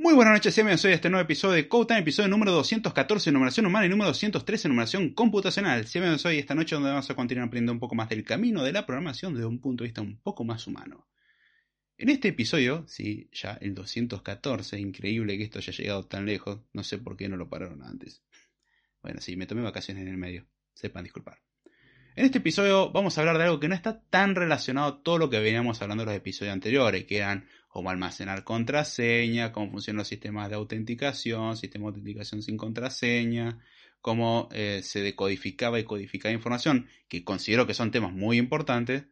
Muy buenas noches, bienvenidos a este nuevo episodio de Code episodio número 214, numeración humana y número 213, numeración computacional. Bienvenidos hoy esta noche donde vamos a continuar aprendiendo un poco más del camino de la programación desde un punto de vista un poco más humano. En este episodio, sí, ya el 214, increíble que esto haya llegado tan lejos, no sé por qué no lo pararon antes. Bueno, sí, me tomé vacaciones en el medio, sepan disculpar. En este episodio vamos a hablar de algo que no está tan relacionado a todo lo que veníamos hablando en los episodios anteriores, que eran cómo almacenar contraseña, cómo funcionan los sistemas de autenticación, sistema de autenticación sin contraseña, cómo eh, se decodificaba y codificaba información, que considero que son temas muy importantes,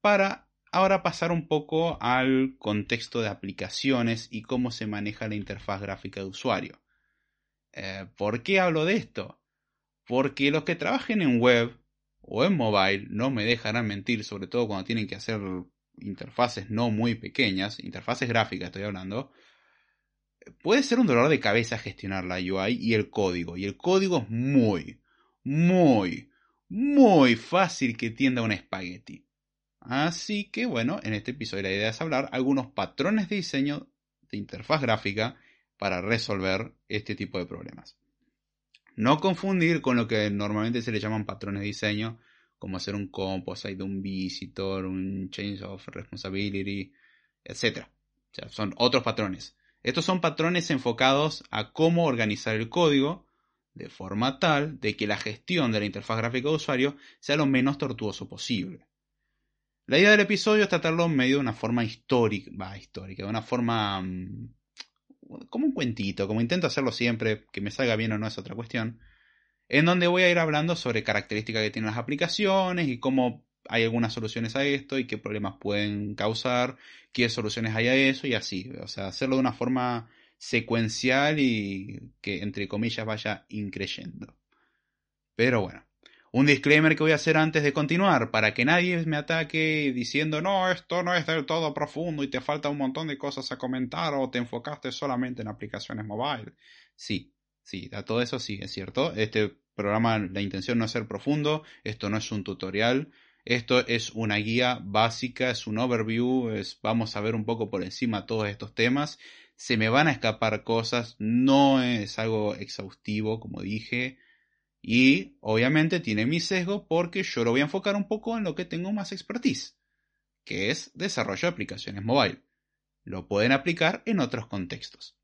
para ahora pasar un poco al contexto de aplicaciones y cómo se maneja la interfaz gráfica de usuario. Eh, ¿Por qué hablo de esto? Porque los que trabajen en web o en mobile no me dejarán mentir, sobre todo cuando tienen que hacer interfaces no muy pequeñas, interfaces gráficas estoy hablando, puede ser un dolor de cabeza gestionar la UI y el código. Y el código es muy, muy, muy fácil que tienda un espagueti. Así que bueno, en este episodio la idea es hablar algunos patrones de diseño de interfaz gráfica para resolver este tipo de problemas. No confundir con lo que normalmente se le llaman patrones de diseño, como hacer un composite, un visitor, un change of responsibility, etc. O sea, son otros patrones. Estos son patrones enfocados a cómo organizar el código de forma tal de que la gestión de la interfaz gráfica de usuario sea lo menos tortuoso posible. La idea del episodio es tratarlo medio de una forma histórica, histórica, de una forma mm, como un cuentito, como intento hacerlo siempre, que me salga bien o no es otra cuestión, en donde voy a ir hablando sobre características que tienen las aplicaciones y cómo hay algunas soluciones a esto y qué problemas pueden causar, qué soluciones hay a eso y así. O sea, hacerlo de una forma secuencial y que entre comillas vaya increyendo. Pero bueno, un disclaimer que voy a hacer antes de continuar, para que nadie me ataque diciendo no, esto no es del todo profundo y te falta un montón de cosas a comentar o te enfocaste solamente en aplicaciones mobile. Sí, Sí, a todo eso sí, es cierto. Este programa, la intención no es ser profundo, esto no es un tutorial, esto es una guía básica, es un overview, vamos a ver un poco por encima todos estos temas. Se me van a escapar cosas, no es algo exhaustivo, como dije. Y obviamente tiene mi sesgo porque yo lo voy a enfocar un poco en lo que tengo más expertise, que es desarrollo de aplicaciones mobile. Lo pueden aplicar en otros contextos.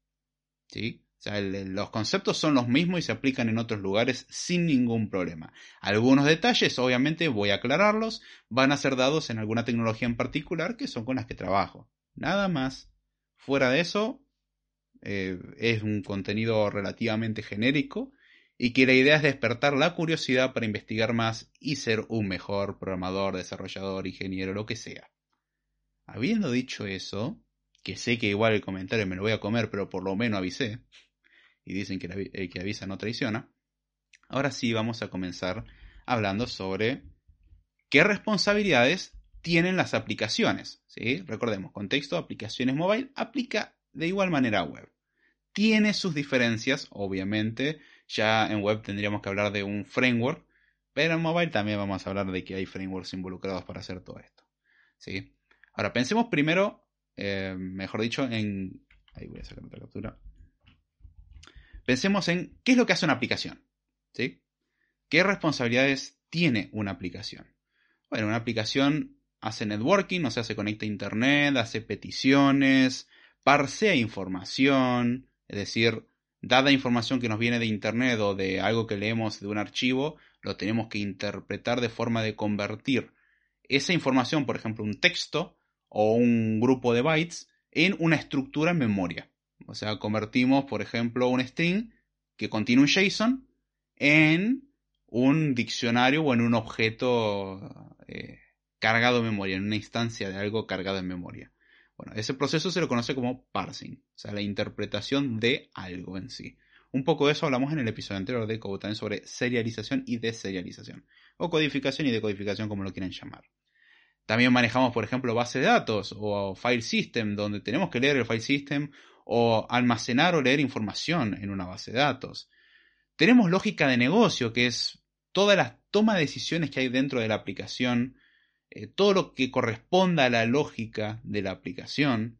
¿Sí? O sea, los conceptos son los mismos y se aplican en otros lugares sin ningún problema. Algunos detalles, obviamente, voy a aclararlos, van a ser dados en alguna tecnología en particular que son con las que trabajo. Nada más. Fuera de eso, eh, es un contenido relativamente genérico y que la idea es despertar la curiosidad para investigar más y ser un mejor programador, desarrollador, ingeniero, lo que sea. Habiendo dicho eso, que sé que igual el comentario me lo voy a comer, pero por lo menos avisé, y dicen que el que avisa no traiciona. Ahora sí vamos a comenzar hablando sobre qué responsabilidades tienen las aplicaciones. ¿sí? Recordemos, contexto, aplicaciones mobile, aplica de igual manera a web. Tiene sus diferencias, obviamente. Ya en web tendríamos que hablar de un framework, pero en mobile también vamos a hablar de que hay frameworks involucrados para hacer todo esto. ¿sí? Ahora, pensemos primero, eh, mejor dicho, en... Ahí voy a sacar otra captura. Pensemos en qué es lo que hace una aplicación. ¿sí? ¿Qué responsabilidades tiene una aplicación? Bueno, una aplicación hace networking, o sea, se conecta a Internet, hace peticiones, parsea información, es decir, dada información que nos viene de Internet o de algo que leemos de un archivo, lo tenemos que interpretar de forma de convertir esa información, por ejemplo, un texto o un grupo de bytes, en una estructura en memoria. O sea, convertimos, por ejemplo, un string que contiene un JSON en un diccionario o en un objeto eh, cargado en memoria, en una instancia de algo cargado en memoria. Bueno, ese proceso se lo conoce como parsing, o sea, la interpretación de algo en sí. Un poco de eso hablamos en el episodio anterior de Code también sobre serialización y deserialización, o codificación y decodificación como lo quieran llamar. También manejamos, por ejemplo, base de datos o file system, donde tenemos que leer el file system o almacenar o leer información en una base de datos. Tenemos lógica de negocio, que es toda la toma de decisiones que hay dentro de la aplicación, eh, todo lo que corresponda a la lógica de la aplicación.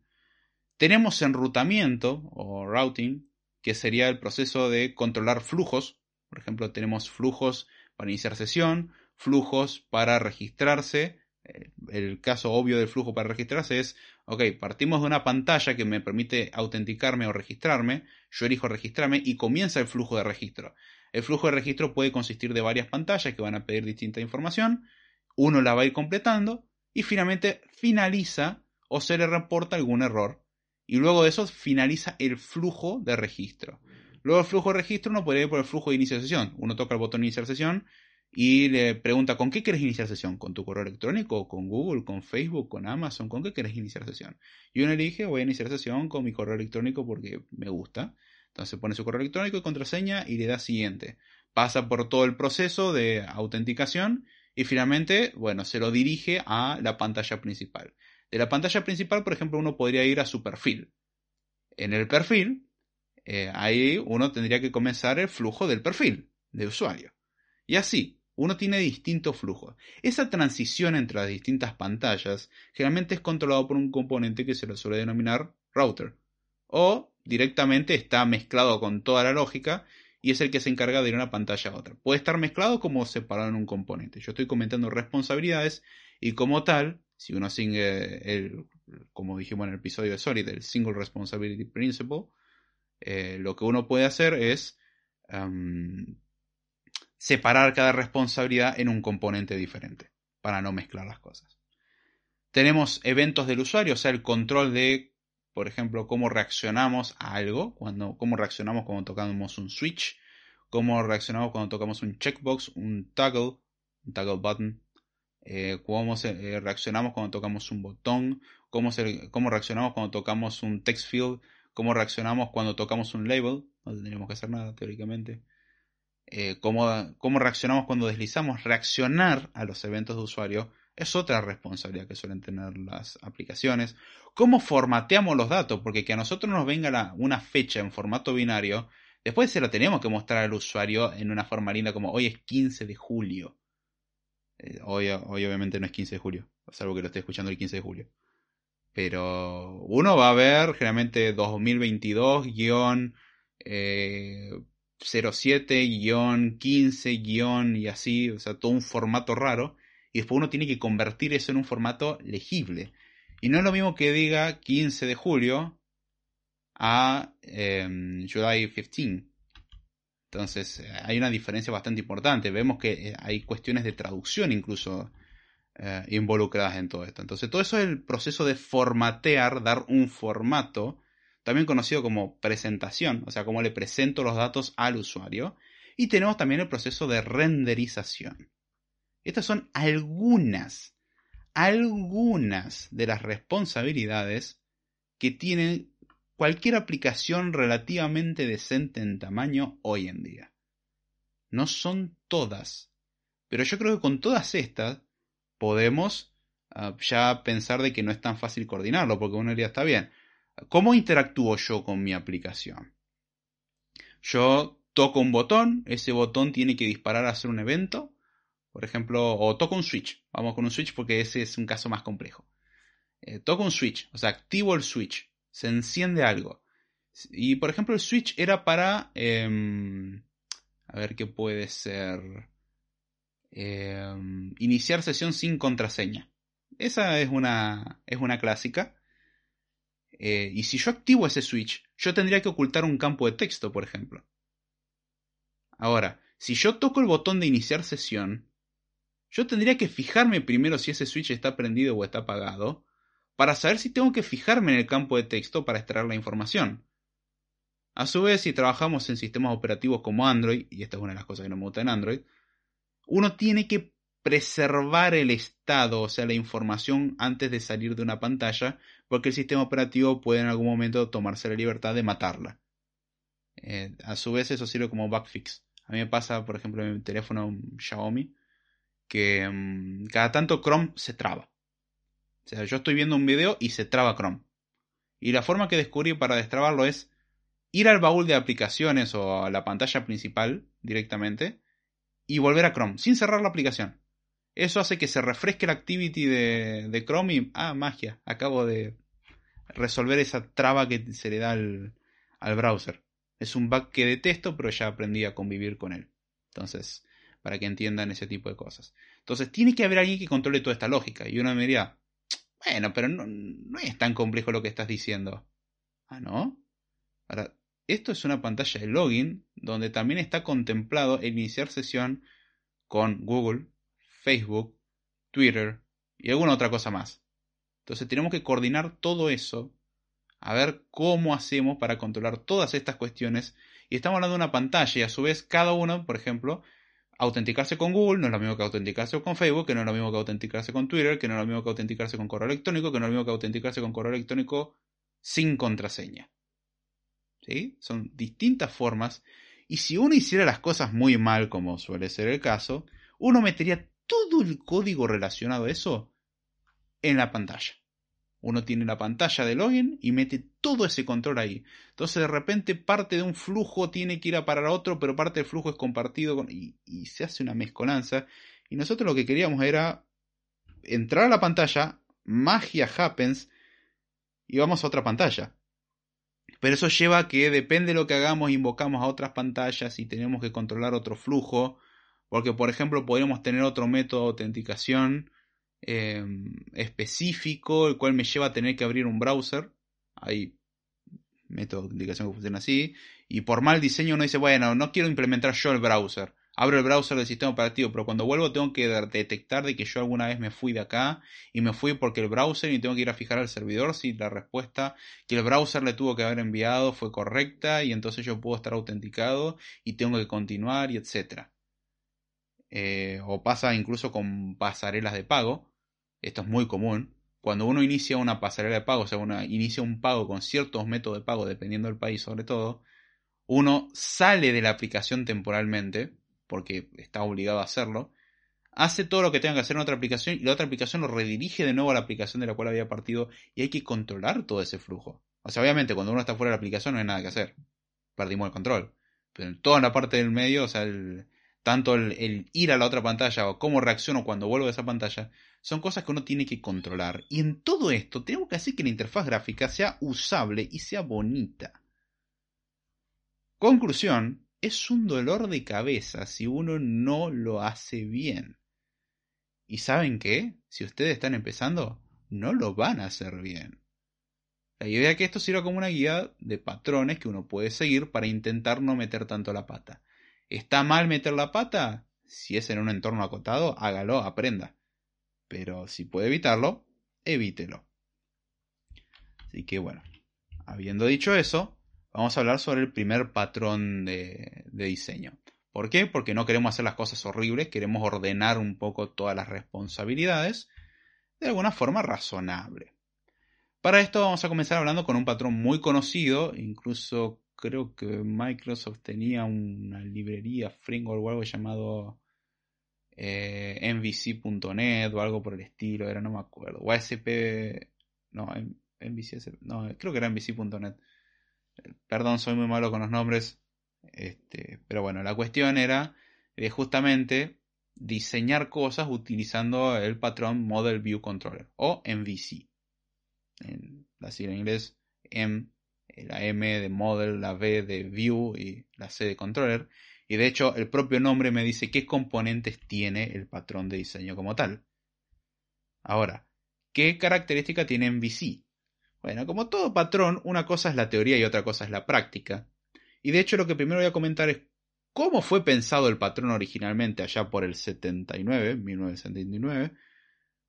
Tenemos enrutamiento o routing, que sería el proceso de controlar flujos. Por ejemplo, tenemos flujos para iniciar sesión, flujos para registrarse. El caso obvio del flujo para registrarse es, ok, partimos de una pantalla que me permite autenticarme o registrarme, yo elijo registrarme y comienza el flujo de registro. El flujo de registro puede consistir de varias pantallas que van a pedir distinta información, uno la va a ir completando y finalmente finaliza o se le reporta algún error. Y luego de eso finaliza el flujo de registro. Luego el flujo de registro uno puede ir por el flujo de inicio de sesión. Uno toca el botón iniciar sesión y le pregunta ¿con qué quieres iniciar sesión? ¿Con tu correo electrónico? ¿Con Google? ¿Con Facebook? ¿Con Amazon? ¿Con qué quieres iniciar sesión? Y uno elige voy a iniciar sesión con mi correo electrónico porque me gusta. Entonces pone su correo electrónico y contraseña y le da siguiente. Pasa por todo el proceso de autenticación y finalmente, bueno, se lo dirige a la pantalla principal. De la pantalla principal, por ejemplo, uno podría ir a su perfil. En el perfil, eh, ahí uno tendría que comenzar el flujo del perfil de usuario. Y así, uno tiene distintos flujos. Esa transición entre las distintas pantallas generalmente es controlado por un componente que se lo suele denominar router. O directamente está mezclado con toda la lógica y es el que se encarga de ir una pantalla a otra. Puede estar mezclado como separado en un componente. Yo estoy comentando responsabilidades y como tal, si uno sigue el, como dijimos en el episodio de Solid, el Single Responsibility Principle, eh, lo que uno puede hacer es em, separar cada responsabilidad en un componente diferente para no mezclar las cosas. Tenemos eventos del usuario, o sea, el control de por ejemplo, cómo reaccionamos a algo, cuando, cómo reaccionamos cuando tocamos un switch, cómo reaccionamos cuando tocamos un checkbox, un toggle, un toggle button, eh, cómo eh, reaccionamos cuando tocamos un botón, cómo, cómo reaccionamos cuando tocamos un text field, cómo reaccionamos cuando tocamos un label, no tendríamos que hacer nada teóricamente. Eh, cómo, cómo reaccionamos cuando deslizamos, reaccionar a los eventos de usuario es otra responsabilidad que suelen tener las aplicaciones. ¿Cómo formateamos los datos? Porque que a nosotros nos venga una fecha en formato binario, después se lo tenemos que mostrar al usuario en una forma linda como hoy es 15 de julio. Eh, hoy, obviamente no es 15 de julio, salvo que lo esté escuchando el 15 de julio. Pero uno va a ver generalmente 2022 07 15 y así, o sea, todo un formato raro y después uno tiene que convertir eso en un formato legible. Y no es lo mismo que diga 15 de julio a eh, July 15. Entonces eh, hay una diferencia bastante importante. Vemos que eh, hay cuestiones de traducción incluso eh, involucradas en todo esto. Entonces todo eso es el proceso de formatear, dar un formato, también conocido como presentación, o sea, cómo le presento los datos al usuario. Y tenemos también el proceso de renderización. Estas son algunas, algunas de las responsabilidades que tiene cualquier aplicación relativamente decente en tamaño hoy en día. No son todas, pero yo creo que con todas estas podemos ah, ya pensar de que no es tan fácil coordinarlo, porque uno diría, está bien, ¿cómo interactúo yo con mi aplicación? Yo toco un botón, ese botón tiene que disparar a hacer un evento, por ejemplo, o toco un switch. Vamos con un switch porque ese es un caso más complejo. Eh, toco un switch, o sea, activo el switch. Se enciende algo. Y por ejemplo, el switch era para... Em, a ver qué puede ser. Em, iniciar sesión sin contraseña. Esa es una, es una clásica. Eh, y si yo activo ese switch, yo tendría que ocultar un campo de texto, por ejemplo. Ahora, si yo toco el botón de iniciar sesión, yo tendría que fijarme primero si ese switch está prendido o está apagado, para saber si tengo que fijarme en el campo de texto para extraer la información. A su vez, si trabajamos en sistemas operativos como Android, y esta es una de las cosas que no me gusta en Android, uno tiene que preservar el estado, o sea, la información antes de salir de una pantalla, porque el sistema operativo puede en algún momento tomarse la libertad de matarla. Eh, a su vez, eso sirve como bugfix. A mí me pasa, por ejemplo, en mi teléfono Xiaomi, que mm, cada tanto Chrome se traba. O sea, yo estoy viendo un video y se traba Chrome. Y la forma que descubrí para destrabarlo es ir al baúl de aplicaciones o a la pantalla principal directamente y volver a Chrome sin cerrar la aplicación. Eso hace que se refresque la activity de, de Chrome y, ah, magia, acabo de, resolver esa traba que se le da al, al browser. Es un bug que detesto, pero ya aprendí a convivir con él. Entonces, para que entiendan ese tipo de cosas. Entonces, tiene que haber alguien que controle toda esta lógica. Y uno me diría, bueno, pero no, no es tan complejo lo que estás diciendo. Ah, ¿no? Ahora, esto es una pantalla de login donde también está contemplado iniciar sesión con Google, Facebook, Twitter y alguna otra cosa más. Entonces tenemos que coordinar todo eso, a ver cómo hacemos para controlar todas estas cuestiones. Y estamos hablando de una pantalla y a su vez cada uno, por ejemplo, autenticarse con Google no es lo mismo que autenticarse con Facebook, que no es lo mismo que autenticarse con Twitter, que no es lo mismo que autenticarse con correo electrónico, que no es lo mismo que autenticarse con correo electrónico sin contraseña. ¿Sí? Son distintas formas. Y si uno hiciera las cosas muy mal, como suele ser el caso, uno metería todo el código relacionado a eso en la pantalla. Uno tiene la pantalla de login y mete todo ese control ahí. Entonces de repente parte de un flujo tiene que ir a parar a otro, pero parte del flujo es compartido y, y se hace una mezcolanza. Y nosotros lo que queríamos era entrar a la pantalla, magia happens, y vamos a otra pantalla. Pero eso lleva a que depende de lo que hagamos, invocamos a otras pantallas y tenemos que controlar otro flujo. Porque, por ejemplo, podríamos tener otro método de autenticación eh, específico, el cual me lleva a tener que abrir un browser. Hay métodos de autenticación que funcionan así. Y por mal diseño uno dice, bueno, no quiero implementar yo el browser. Abro el browser del sistema operativo, pero cuando vuelvo tengo que detectar de que yo alguna vez me fui de acá y me fui porque el browser y tengo que ir a fijar al servidor si la respuesta que el browser le tuvo que haber enviado fue correcta y entonces yo puedo estar autenticado y tengo que continuar y etcétera. Eh, o pasa incluso con pasarelas de pago. Esto es muy común. Cuando uno inicia una pasarela de pago, o sea, uno inicia un pago con ciertos métodos de pago, dependiendo del país sobre todo, uno sale de la aplicación temporalmente, porque está obligado a hacerlo, hace todo lo que tenga que hacer en otra aplicación y la otra aplicación lo redirige de nuevo a la aplicación de la cual había partido y hay que controlar todo ese flujo. O sea, obviamente cuando uno está fuera de la aplicación no hay nada que hacer. Perdimos el control. Pero en toda la parte del medio, o sea, el, tanto el, ir a la otra pantalla o cómo reacciono cuando vuelvo a esa pantalla, son cosas que uno tiene que controlar. Y en todo esto tenemos que hacer que la interfaz gráfica sea usable y sea bonita. Conclusión, es un dolor de cabeza si uno no lo hace bien. ¿Y saben qué? Si ustedes están empezando, no lo van a hacer bien. La idea es que esto sirva como una guía de patrones que uno puede seguir para intentar no meter tanto la pata. ¿Está mal meter la pata? Si es en un entorno acotado, hágalo, aprenda. Pero si puede evitarlo, evítelo. Así que bueno, habiendo dicho eso, vamos a hablar sobre el primer patrón de, diseño. ¿Por qué? Porque no queremos hacer las cosas horribles, queremos ordenar un poco todas las responsabilidades de alguna forma razonable. Para esto vamos a comenzar hablando con un patrón muy conocido, incluso creo que Microsoft tenía una librería framework o algo llamado eh, MVC.net o algo por el estilo, era, no me acuerdo. O ASP, no, MVC, no, creo que era MVC.net. Perdón, soy muy malo con los nombres. Este, pero bueno, la cuestión era de justamente diseñar cosas utilizando el patrón Model View Controller o MVC. Sigla en inglés M la M de model, la V de view y la C de controller. Y de hecho el propio nombre me dice qué componentes tiene el patrón de diseño como tal. Ahora, ¿qué característica tiene MVC? Bueno, como todo patrón, una cosa es la teoría y otra cosa es la práctica. Y de hecho lo que primero voy a comentar es cómo fue pensado el patrón originalmente allá por el 79, 1979,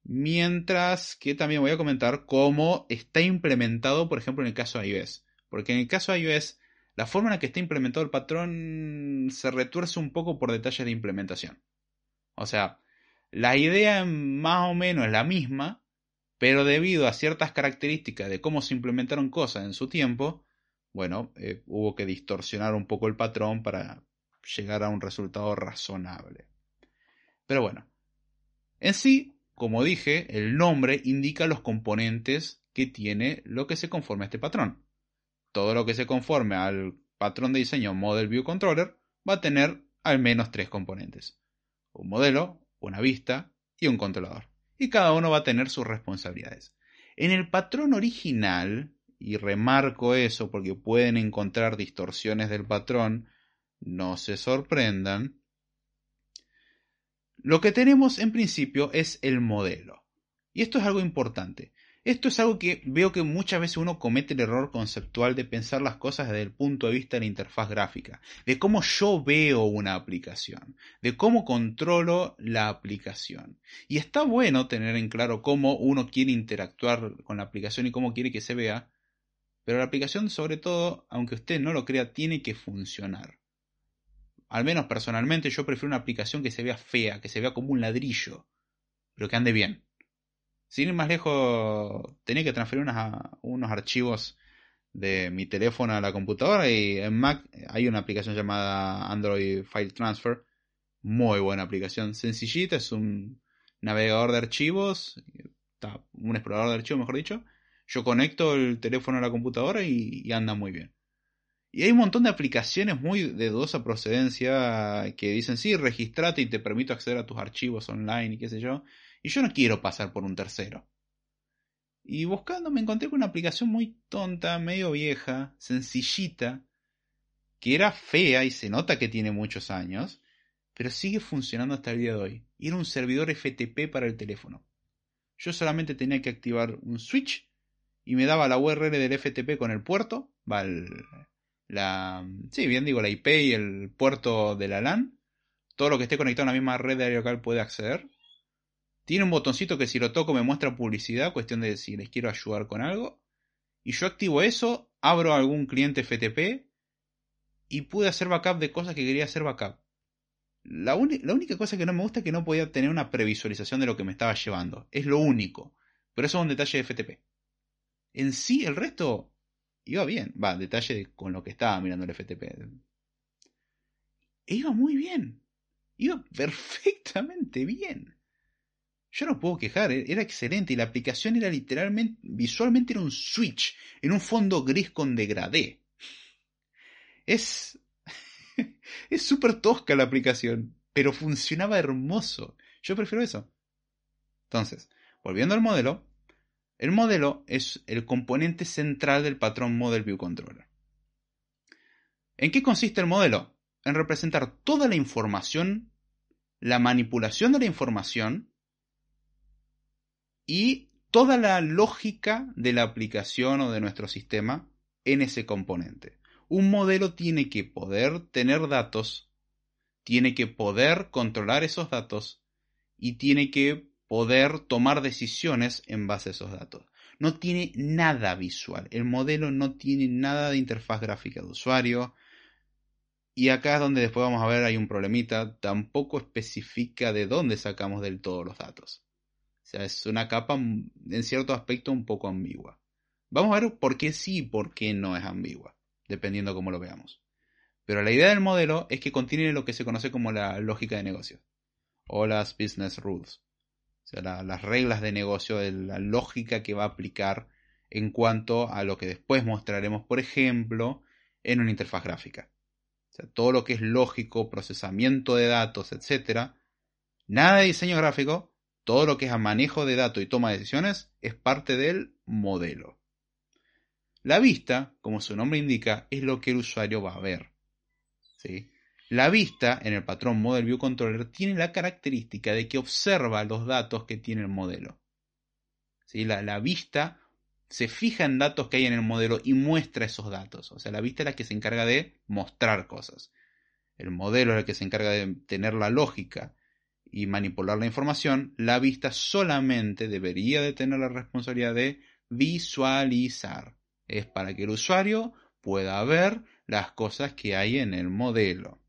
mientras que también voy a comentar cómo está implementado, por ejemplo, en el caso de iOS. Porque en el caso de iOS, la forma en la que está implementado el patrón se retuerce un poco por detalles de implementación. O sea, la idea más o menos es la misma, pero debido a ciertas características de cómo se implementaron cosas en su tiempo, bueno, eh, hubo que distorsionar un poco el patrón para llegar a un resultado razonable. Pero bueno, en sí, como dije, el nombre indica los componentes que tiene lo que se conforma a este patrón todo lo que se conforme al patrón de diseño Model View Controller va a tener al menos tres componentes. Un modelo, una vista y un controlador. Y cada uno va a tener sus responsabilidades. En el patrón original, y remarco eso porque pueden encontrar distorsiones del patrón, no se sorprendan, lo que tenemos en principio es el modelo. Y esto es algo importante. Esto es algo que veo que muchas veces uno comete el error conceptual de pensar las cosas desde el punto de vista de la interfaz gráfica, de cómo yo veo una aplicación, de cómo controlo la aplicación. Y está bueno tener en claro cómo uno quiere interactuar con la aplicación y cómo quiere que se vea, pero la aplicación sobre todo, aunque usted no lo crea, tiene que funcionar. Al menos personalmente yo prefiero una aplicación que se vea fea, que se vea como un ladrillo, pero que ande bien. Sin ir más lejos, tenía que transferir unos archivos de mi teléfono a la computadora y en Mac hay una aplicación llamada Android File Transfer. Muy buena aplicación, sencillita, es un navegador de archivos, un explorador de archivos, mejor dicho. Yo conecto el teléfono a la computadora y anda muy bien. Y hay un montón de aplicaciones muy de dudosa procedencia que dicen, sí, registrate y te permito acceder a tus archivos online y qué sé yo. Y yo no quiero pasar por un tercero. Y buscando me encontré con una aplicación muy tonta, medio vieja, sencillita, que era fea y se nota que tiene muchos años, pero sigue funcionando hasta el día de hoy. Y era un servidor FTP para el teléfono. Yo solamente tenía que activar un switch y me daba la URL del FTP con el puerto, va el, la, sí, bien digo, la IP y el puerto de la LAN. Todo lo que esté conectado a la misma red de local puede acceder. Tiene un botoncito que si lo toco me muestra publicidad, cuestión de si les quiero ayudar con algo. Y yo activo eso, abro algún cliente FTP y pude hacer backup de cosas que quería hacer backup. La, la, única cosa que no me gusta es que no podía tener una previsualización de lo que me estaba llevando. Es lo único. Pero eso es un detalle de FTP. En sí, el resto iba bien. Va, detalle con lo que estaba mirando el FTP. Iba muy bien. Iba perfectamente bien. Yo no puedo quejar, e-, era excelente y la aplicación era literalmente, visualmente era un switch en un fondo gris con degradé. Es... es súper tosca la aplicación, pero funcionaba hermoso. Yo prefiero eso. Entonces, volviendo al modelo, el modelo es el componente central del patrón Model View Controller. ¿En qué consiste el modelo? En representar toda la información, la manipulación de la información y toda la lógica de la aplicación o de nuestro sistema en ese componente. Un modelo tiene que poder tener datos, tiene que poder controlar esos datos y tiene que poder tomar decisiones en base a esos datos. No tiene nada visual. El modelo no tiene nada de interfaz gráfica de usuario. Y acá es donde después vamos a ver hay un problemita. Tampoco especifica de dónde sacamos del todo los datos. O sea, es una capa en cierto aspecto un poco ambigua. Vamos a ver por qué sí y por qué no es ambigua, dependiendo cómo lo veamos. Pero la idea del modelo es que contiene lo que se conoce como la lógica de negocio o las business rules las reglas de negocio, la lógica que va a aplicar en cuanto a lo que después mostraremos, por ejemplo, en una interfaz gráfica. O sea, todo lo que es lógico, procesamiento de datos, etc. Nada de diseño gráfico, todo lo que es a manejo de datos y toma de decisiones es parte del modelo. La vista, como su nombre indica, es lo que el usuario va a ver. La vista en el patrón Model View Controller tiene la característica de que observa los datos que tiene el modelo. ¿Sí? La, vista se fija en datos que hay en el modelo y muestra esos datos. O sea, la vista es la que se encarga de mostrar cosas. El modelo es el que se encarga de tener la lógica y manipular la información. La vista solamente debería de tener la responsabilidad de visualizar. Es para que el usuario pueda ver las cosas que hay en el modelo.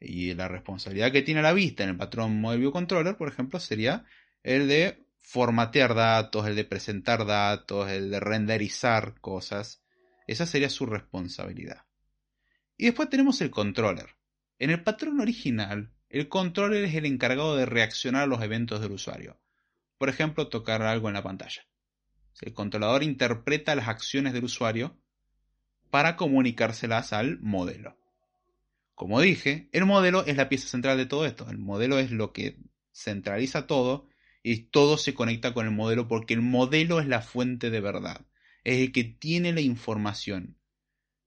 Y la responsabilidad que tiene la vista en el patrón Model Controller, por ejemplo, sería el de formatear datos, el de presentar datos, el de renderizar cosas. Esa sería su responsabilidad. Y después tenemos el controller. En el patrón original, el controller es el encargado de reaccionar a los eventos del usuario. Por ejemplo, tocar algo en la pantalla. El controlador interpreta las acciones del usuario para comunicárselas al modelo. Como dije, el modelo es la pieza central de todo esto. El modelo es lo que centraliza todo Y todo se conecta con el modelo porque el modelo es la fuente de verdad. Es el que tiene la información.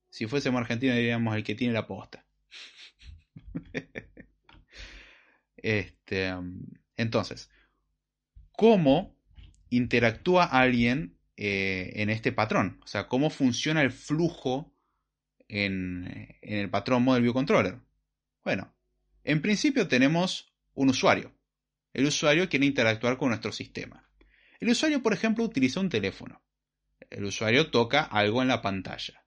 Si fuésemos argentinos diríamos el que tiene la posta. este, entonces, ¿cómo interactúa alguien eh, en este patrón? O sea, ¿cómo funciona el flujo en, en el patrón Model View Controller? Bueno, en principio tenemos un usuario. El usuario quiere interactuar con nuestro sistema. El usuario, por ejemplo, utiliza un teléfono. El usuario toca algo en la pantalla.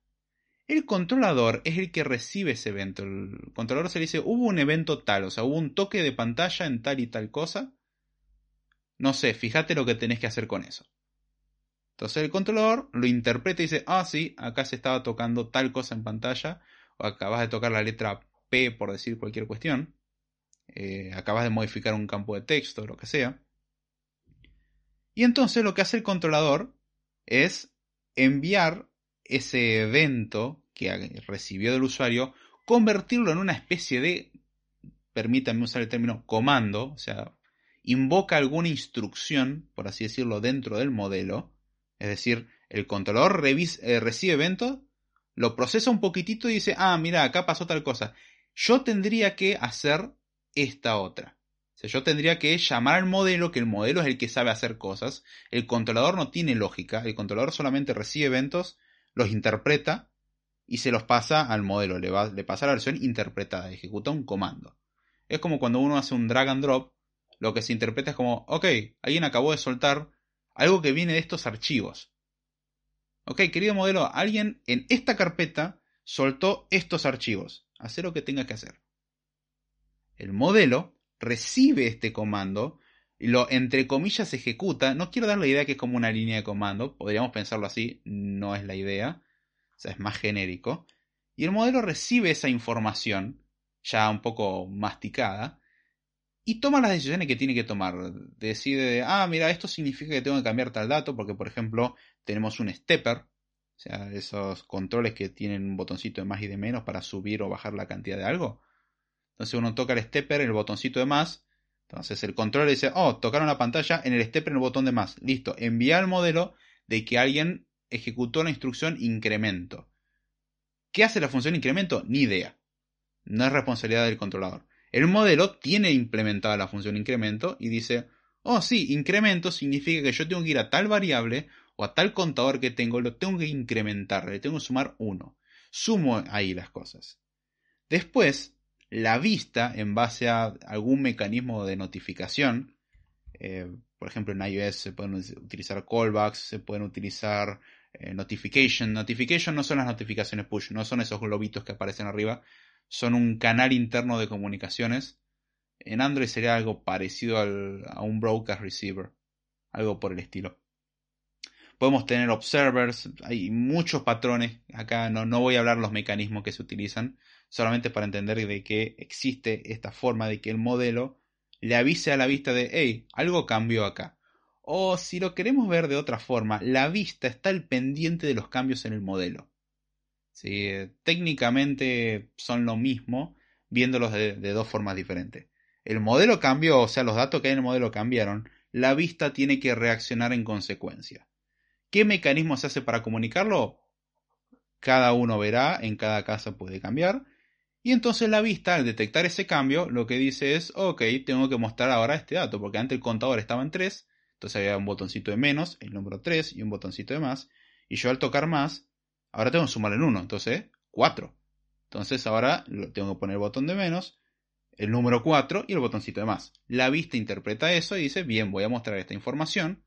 El controlador es el que recibe ese evento. El controlador se le dice, hubo un evento tal, o sea, hubo un toque de pantalla en tal y tal cosa. No sé, fíjate lo que tenés que hacer con eso. Entonces el controlador lo interpreta y dice, ah, sí, acá se estaba tocando tal cosa en pantalla, o acabas de tocar la letra P por decir cualquier cuestión. Eh, acabas de modificar un campo de texto, lo que sea. Y entonces lo que hace el controlador es enviar ese evento que recibió del usuario, convertirlo en una especie de, permítanme usar el término, comando, o sea, invoca alguna instrucción, por así decirlo, dentro del modelo. Es decir, el controlador eh, recibe eventos, lo procesa un poquitito y dice, ah, mira, acá pasó tal cosa. Yo tendría que hacer esta otra. O sea, yo tendría que llamar al modelo, que el modelo es el que sabe hacer cosas. El controlador no tiene lógica, el controlador solamente recibe eventos, los interpreta y se los pasa al modelo, le, va, le pasa la versión interpretada, ejecuta un comando. Es como cuando uno hace un drag and drop, lo que se interpreta es como, ok, alguien acabó de soltar algo que viene de estos archivos. Ok, querido modelo, alguien en esta carpeta soltó estos archivos. Hacer lo que tenga que hacer el modelo recibe este comando lo entre comillas ejecuta. No quiero dar la idea que es como una línea de comando, podríamos pensarlo así, no es la idea, o sea, es más genérico. Y el modelo recibe esa información, ya un poco masticada, y toma las decisiones que tiene que tomar. Decide, ah, mira, esto significa que tengo que cambiar tal dato, porque por ejemplo tenemos un stepper, o sea, esos controles que tienen un botoncito de más y de menos para subir o bajar la cantidad de algo. Entonces uno toca el stepper, el botoncito de más. Entonces el control dice, oh, tocaron la pantalla en el stepper en el botón de más. Listo, envía al modelo de que alguien ejecutó la instrucción incremento. ¿Qué hace la función incremento? Ni idea. No es responsabilidad del controlador. El modelo tiene implementada la función incremento y dice, oh sí, incremento significa que yo tengo que ir a tal variable o a tal contador que tengo, lo tengo que incrementar, le tengo que sumar 1. Sumo ahí las cosas. Después, la vista en base a algún mecanismo de notificación. Eh, por ejemplo, en iOS se pueden utilizar callbacks, se pueden utilizar eh, notification. Notification no son las notificaciones push, no son esos globitos que aparecen arriba, son un canal interno de comunicaciones. En Android sería algo parecido a un broadcast receiver, algo por el estilo. Podemos tener observers, hay muchos patrones. Acá no, no voy a hablar los mecanismos que se utilizan, solamente para entender de que existe esta forma de que el modelo le avise a la vista de, hey, algo cambió acá. O si lo queremos ver de otra forma, la vista está al pendiente de los cambios en el modelo. ¿Sí? Técnicamente son lo mismo, viéndolos de, de dos formas diferentes. El modelo cambió, o sea, los datos que hay en el modelo cambiaron, la vista tiene que reaccionar en consecuencia. ¿Qué mecanismo se hace para comunicarlo? Cada uno verá, en cada casa puede cambiar. Y entonces la vista, al detectar ese cambio, lo que dice es, ok, tengo que mostrar ahora este dato, porque antes el contador estaba en 3, entonces había un botoncito de menos, el número 3 y un botoncito de más, y yo al tocar más, ahora tengo que sumar el 1, entonces 4. Entonces ahora tengo que poner el botón de menos, el número 4 y el botoncito de más. La vista interpreta eso y dice, bien, voy a mostrar esta información,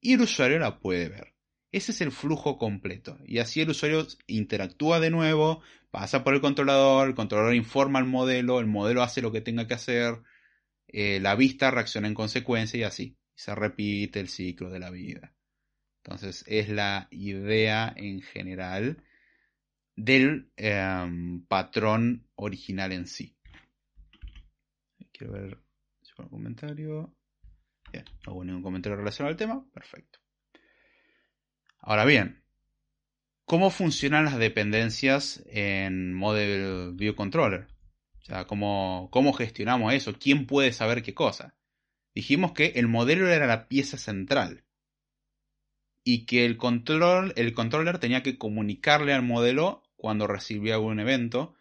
y el usuario la puede ver. Ese es el flujo completo. Y así el usuario interactúa de nuevo, pasa por el controlador, el controlador informa al modelo, el modelo hace lo que tenga que hacer, eh, la vista reacciona en consecuencia y así. Se repite el ciclo de la vida. Entonces es la idea en general del em, patrón original en sí. Quiero ver si un comentario. Bien, no hubo ningún comentario relacionado al tema. Perfecto. Ahora bien, ¿cómo funcionan las dependencias en Model View Controller? O sea, ¿cómo, ¿cómo gestionamos eso? ¿Quién puede saber qué cosa? Dijimos que el modelo era la pieza central y que el, control, el controller tenía que comunicarle al modelo cuando recibía algún evento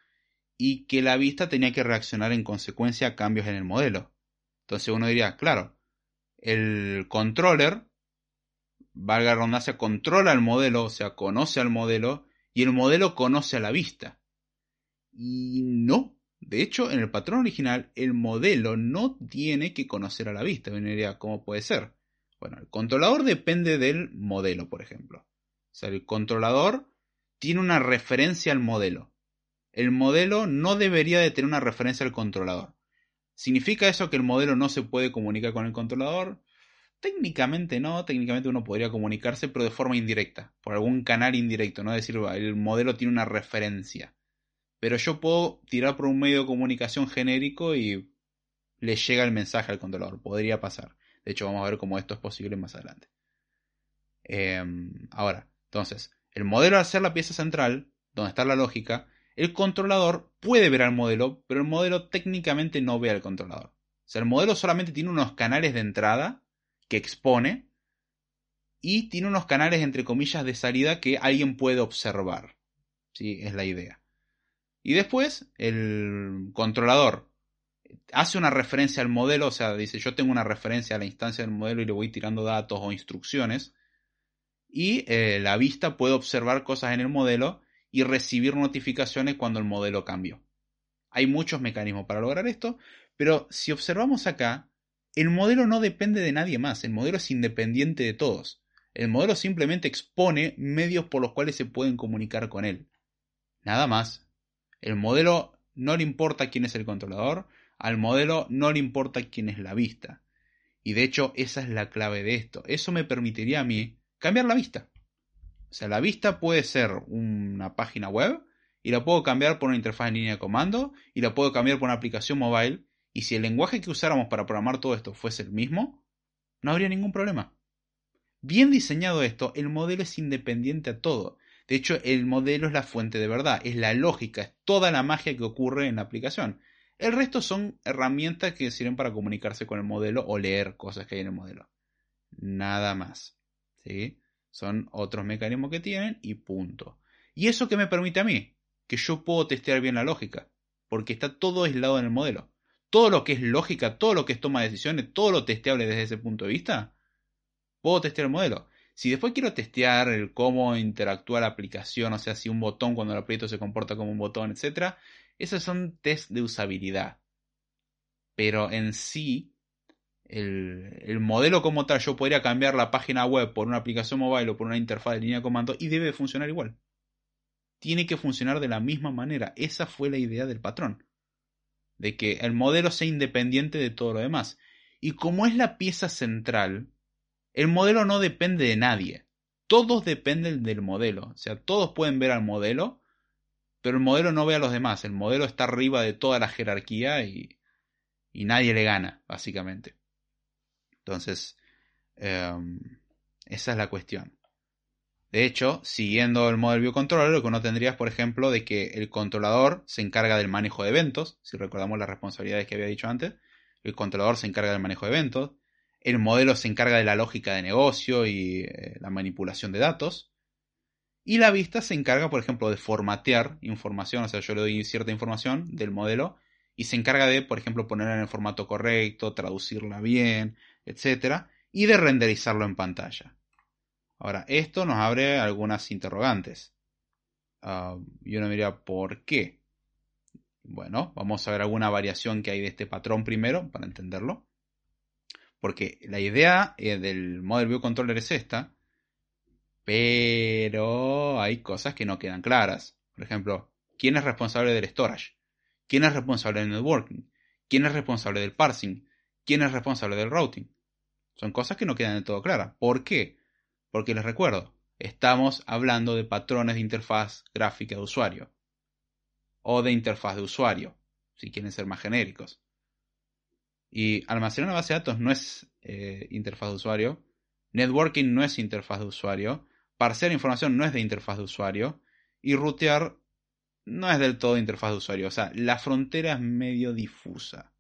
y que la vista tenía que reaccionar en consecuencia a cambios en el modelo. Entonces uno diría, claro, el controller, valga la redundancia, controla el modelo, o sea, conoce al modelo y el modelo conoce a la vista. Y no, de hecho, en el patrón original, el modelo no tiene que conocer a la vista. Diría, ¿cómo puede ser? Bueno, el controlador depende del modelo, por ejemplo. O sea, el controlador tiene una referencia al modelo. El modelo no debería de tener una referencia al controlador. ¿Significa eso que el modelo no se puede comunicar con el controlador? Técnicamente no, técnicamente uno podría comunicarse, pero de forma indirecta, por algún canal indirecto, no es decir, el modelo tiene una referencia. Pero yo puedo tirar por un medio de comunicación genérico y le llega el mensaje al controlador, podría pasar. De hecho, vamos a ver cómo esto es posible más adelante. Em, ahora, entonces, el modelo al ser la pieza central, donde está la lógica, el controlador puede ver al modelo, pero el modelo técnicamente no ve al controlador. O sea, el modelo solamente tiene unos canales de entrada que expone y tiene unos canales entre comillas de salida que alguien puede observar. ¿Sí? Es la idea. Y después el controlador hace una referencia al modelo, o sea, dice yo tengo una referencia a la instancia del modelo y le voy tirando datos o instrucciones. Y eh, la vista puede observar cosas en el modelo y recibir notificaciones cuando el modelo cambió. Hay muchos mecanismos para lograr esto, pero si observamos acá, el modelo no depende de nadie más, el modelo es independiente de todos. El modelo simplemente expone medios por los cuales se pueden comunicar con él. Nada más. El modelo no le importa quién es el controlador, al modelo no le importa quién es la vista. Y de hecho esa es la clave de esto. Eso me permitiría a mí cambiar la vista. O sea, la vista puede ser una página web y la puedo cambiar por una interfaz en línea de comando y la puedo cambiar por una aplicación mobile. Y si el lenguaje que usáramos para programar todo esto fuese el mismo, no habría ningún problema. Bien diseñado esto, el modelo es independiente a todo. De hecho, el modelo es la fuente de verdad, es la lógica, es toda la magia que ocurre en la aplicación. El resto son herramientas que sirven para comunicarse con el modelo o leer cosas que hay en el modelo. Nada más. ¿Sí? Son otros mecanismos que tienen y punto. ¿Y eso qué me permite a mí? Que yo puedo testear bien la lógica. Porque está todo aislado en el modelo. Todo lo que es lógica, todo lo que es toma de decisiones, todo lo testeable desde ese punto de vista, puedo testear el modelo. Si después quiero testear el cómo interactúa la aplicación, o sea, si un botón cuando lo aprieto se comporta como un botón, etc., esos son test de usabilidad. Pero en sí, el, modelo como tal, yo podría cambiar la página web por una aplicación mobile o por una interfaz de línea de comando y debe funcionar igual. Tiene que funcionar de la misma manera. Esa fue la idea del patrón. De que el modelo sea independiente de todo lo demás. Y como es la pieza central, el modelo no depende de nadie. Todos dependen del modelo. O sea, todos pueden ver al modelo pero el modelo no ve a los demás, el modelo está arriba de toda la jerarquía y, y nadie le gana, básicamente. Entonces, em, esa es la cuestión. De hecho, siguiendo el modelo biocontroller, lo que uno tendría es, por ejemplo, de que el controlador se encarga del manejo de eventos, si recordamos las responsabilidades que había dicho antes, el controlador se encarga del manejo de eventos, el modelo se encarga de la lógica de negocio y eh, la manipulación de datos, y la vista se encarga, por ejemplo, de formatear información, o sea, yo le doy cierta información del modelo y se encarga de, por ejemplo, ponerla en el formato correcto, traducirla bien, etc. Y de renderizarlo en pantalla. Ahora, esto nos abre algunas interrogantes. Ah, y uno diría, ¿por qué? Bueno, vamos a ver alguna variación que hay de este patrón primero para entenderlo. Porque la idea eh, del Model View Controller es esta, pero hay cosas que no quedan claras. Por ejemplo, ¿quién es responsable del storage? ¿Quién es responsable del networking? ¿Quién es responsable del parsing? ¿Quién es responsable del routing? Son cosas que no quedan de todo claras. ¿Por qué? Porque les recuerdo, estamos hablando de patrones de interfaz gráfica de usuario. O de interfaz de usuario, si quieren ser más genéricos. Y almacenar una base de datos no es eh, interfaz de usuario. Networking no es interfaz de usuario. Parsear información no es de interfaz de usuario y rutear no es del todo interfaz de usuario. O sea, la frontera es medio difusa.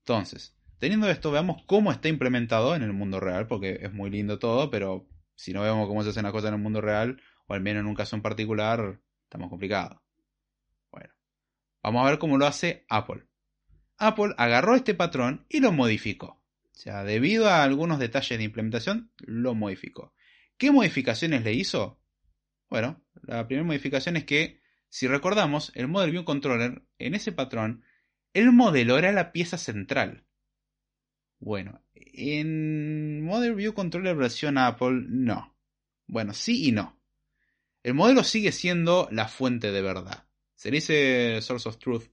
Entonces, Teniendo esto, veamos cómo está implementado en el mundo real, porque es muy lindo todo, pero si no vemos cómo se hacen las cosas en el mundo real, o al menos en un caso en particular, estamos complicados. Bueno, vamos a ver cómo lo hace Apple. Apple agarró este patrón y lo modificó. O sea, debido a algunos detalles de implementación, lo modificó. ¿Qué modificaciones le hizo? Bueno, la primera modificación es que, si recordamos, el Model View Controller, en ese patrón, el modelo era la pieza central. Bueno, en Model View Controller versión Apple, no. Bueno, sí y no. El modelo sigue siendo la fuente de verdad. Se dice Source of Truth.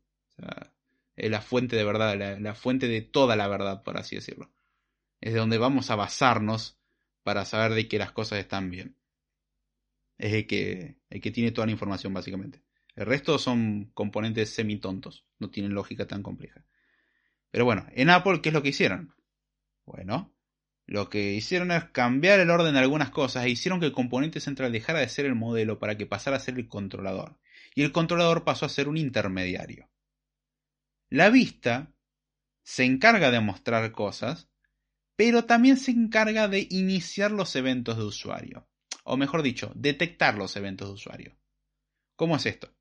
Es la fuente de verdad, la, la, fuente de toda la verdad, por así decirlo. Es de donde vamos a basarnos para saber de que las cosas están bien. Es el que, el que tiene toda la información, básicamente. El resto son componentes semi-tontos, no tienen lógica tan compleja. Pero bueno, en Apple, ¿qué es lo que hicieron? Bueno, lo que hicieron es cambiar el orden de algunas cosas e hicieron que el componente central dejara de ser el modelo para que pasara a ser el controlador. Y el controlador pasó a ser un intermediario. La vista se encarga de mostrar cosas, pero también se encarga de iniciar los eventos de usuario. O mejor dicho, detectar los eventos de usuario. ¿Cómo es esto?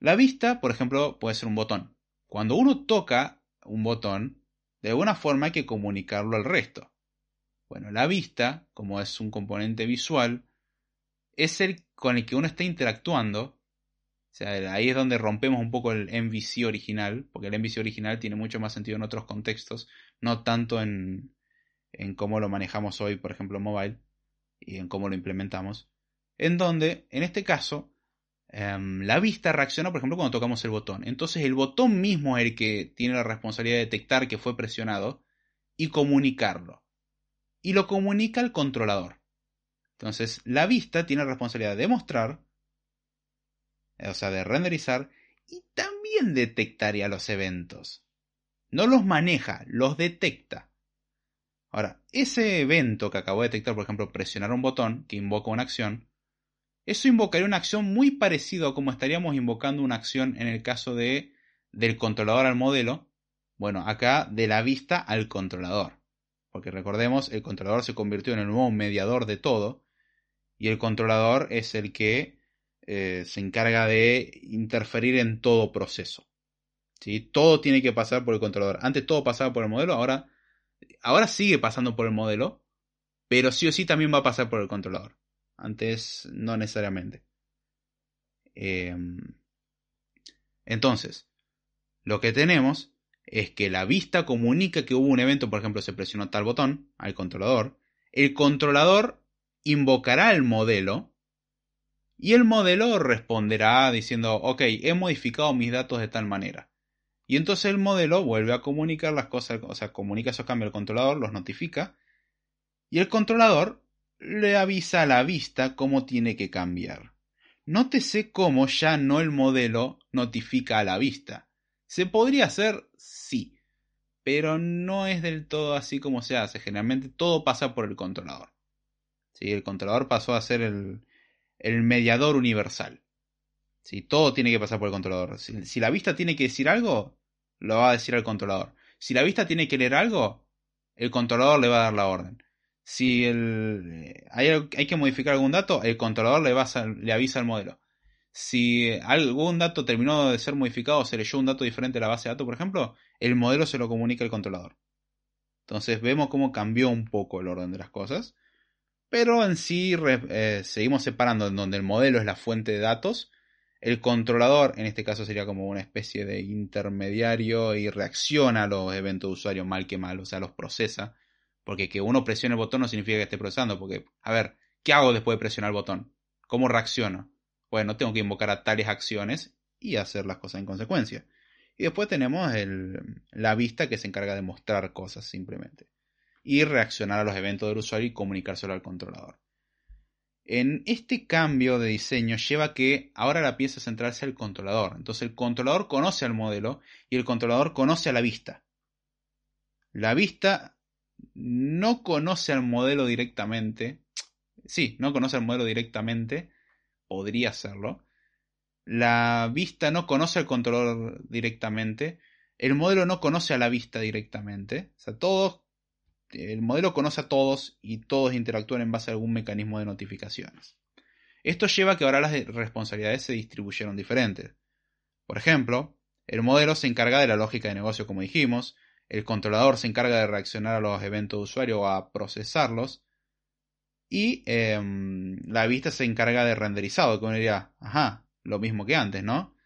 La vista, por ejemplo, puede ser un botón. Cuando uno toca un botón, de alguna forma hay que comunicarlo al resto. Bueno, la vista, como es un componente visual, es el con el que uno está interactuando. O sea, ahí es donde rompemos un poco el MVC original, porque el MVC original tiene mucho más sentido en otros contextos, no tanto en, en cómo lo manejamos hoy, por ejemplo, mobile, y en cómo lo implementamos. En donde, en este caso, Em, la vista reacciona, por ejemplo, cuando tocamos el botón. Entonces el botón mismo es el que tiene la responsabilidad de detectar que fue presionado y comunicarlo. Y lo comunica al controlador. Entonces la vista tiene la responsabilidad de mostrar, o sea, de renderizar y también detectaría los eventos. No los maneja, los detecta. Ahora, ese evento que acabo de detectar, por ejemplo, presionar un botón que invoca una acción, eso invocaría una acción muy parecida a como estaríamos invocando una acción en el caso de del controlador al modelo. Bueno, acá de la vista al controlador. Porque recordemos, el controlador se convirtió en el nuevo mediador de todo. Y el controlador es el que eh, se encarga de interferir en todo proceso. ¿sí? Todo tiene que pasar por el controlador. Antes todo pasaba por el modelo, ahora, ahora sigue pasando por el modelo. Pero sí o sí también va a pasar por el controlador. Antes no necesariamente. Em, entonces, lo que tenemos es que la vista comunica que hubo un evento, por ejemplo, se presionó tal botón al controlador. El controlador invocará el modelo y el modelo responderá diciendo, ok, he modificado mis datos de tal manera. Y entonces el modelo vuelve a comunicar las cosas, o sea, comunica esos cambios al controlador, los notifica. Y el controlador le avisa a la vista cómo tiene que cambiar. Nótese cómo ya no el modelo notifica a la vista. ¿Se podría hacer? Sí, pero no es del todo así como se hace. Generalmente todo pasa por el controlador. ¿Sí? El controlador pasó a ser el, mediador universal. ¿Sí? Todo tiene que pasar por el controlador. Si, si la vista tiene que decir algo, lo va a decir al controlador. Si la vista tiene que leer algo, el controlador le va a dar la orden. Si el, hay, hay, que modificar algún dato, el controlador le, va le avisa al modelo. Si algún dato terminó de ser modificado o se leyó un dato diferente a la base de datos, por ejemplo, el modelo se lo comunica al controlador. Entonces vemos cómo cambió un poco el orden de las cosas. Pero en sí eh, seguimos separando en donde el modelo es la fuente de datos. El controlador, en este caso, sería como una especie de intermediario y reacciona a los eventos de usuario mal que mal, o sea, los procesa porque que uno presione el botón no significa que esté procesando, porque, a ver, ¿qué hago después de presionar el botón? ¿Cómo reacciono? Bueno, tengo que invocar a tales acciones y hacer las cosas en consecuencia. Y después tenemos la vista que se encarga de mostrar cosas simplemente. Y reaccionar a los eventos del usuario y comunicárselo al controlador. En este cambio de diseño lleva a que ahora la pieza central sea el controlador. Entonces el controlador conoce al modelo y el controlador conoce a la vista. La vista no conoce al modelo directamente. Sí, no conoce al modelo directamente. Podría hacerlo. La vista no conoce al controlador directamente. el modelo no conoce a la vista directamente. O sea, todos, el modelo conoce a todos y todos interactúan en base a algún mecanismo de notificaciones. Esto lleva a que ahora las responsabilidades se distribuyeron diferentes. Por ejemplo, el modelo se encarga de la lógica de negocio, como dijimos, el controlador se encarga de reaccionar a los eventos de usuario o a procesarlos, y em, la vista se encarga de renderizado, que uno diría, ajá, lo mismo que antes, ¿no?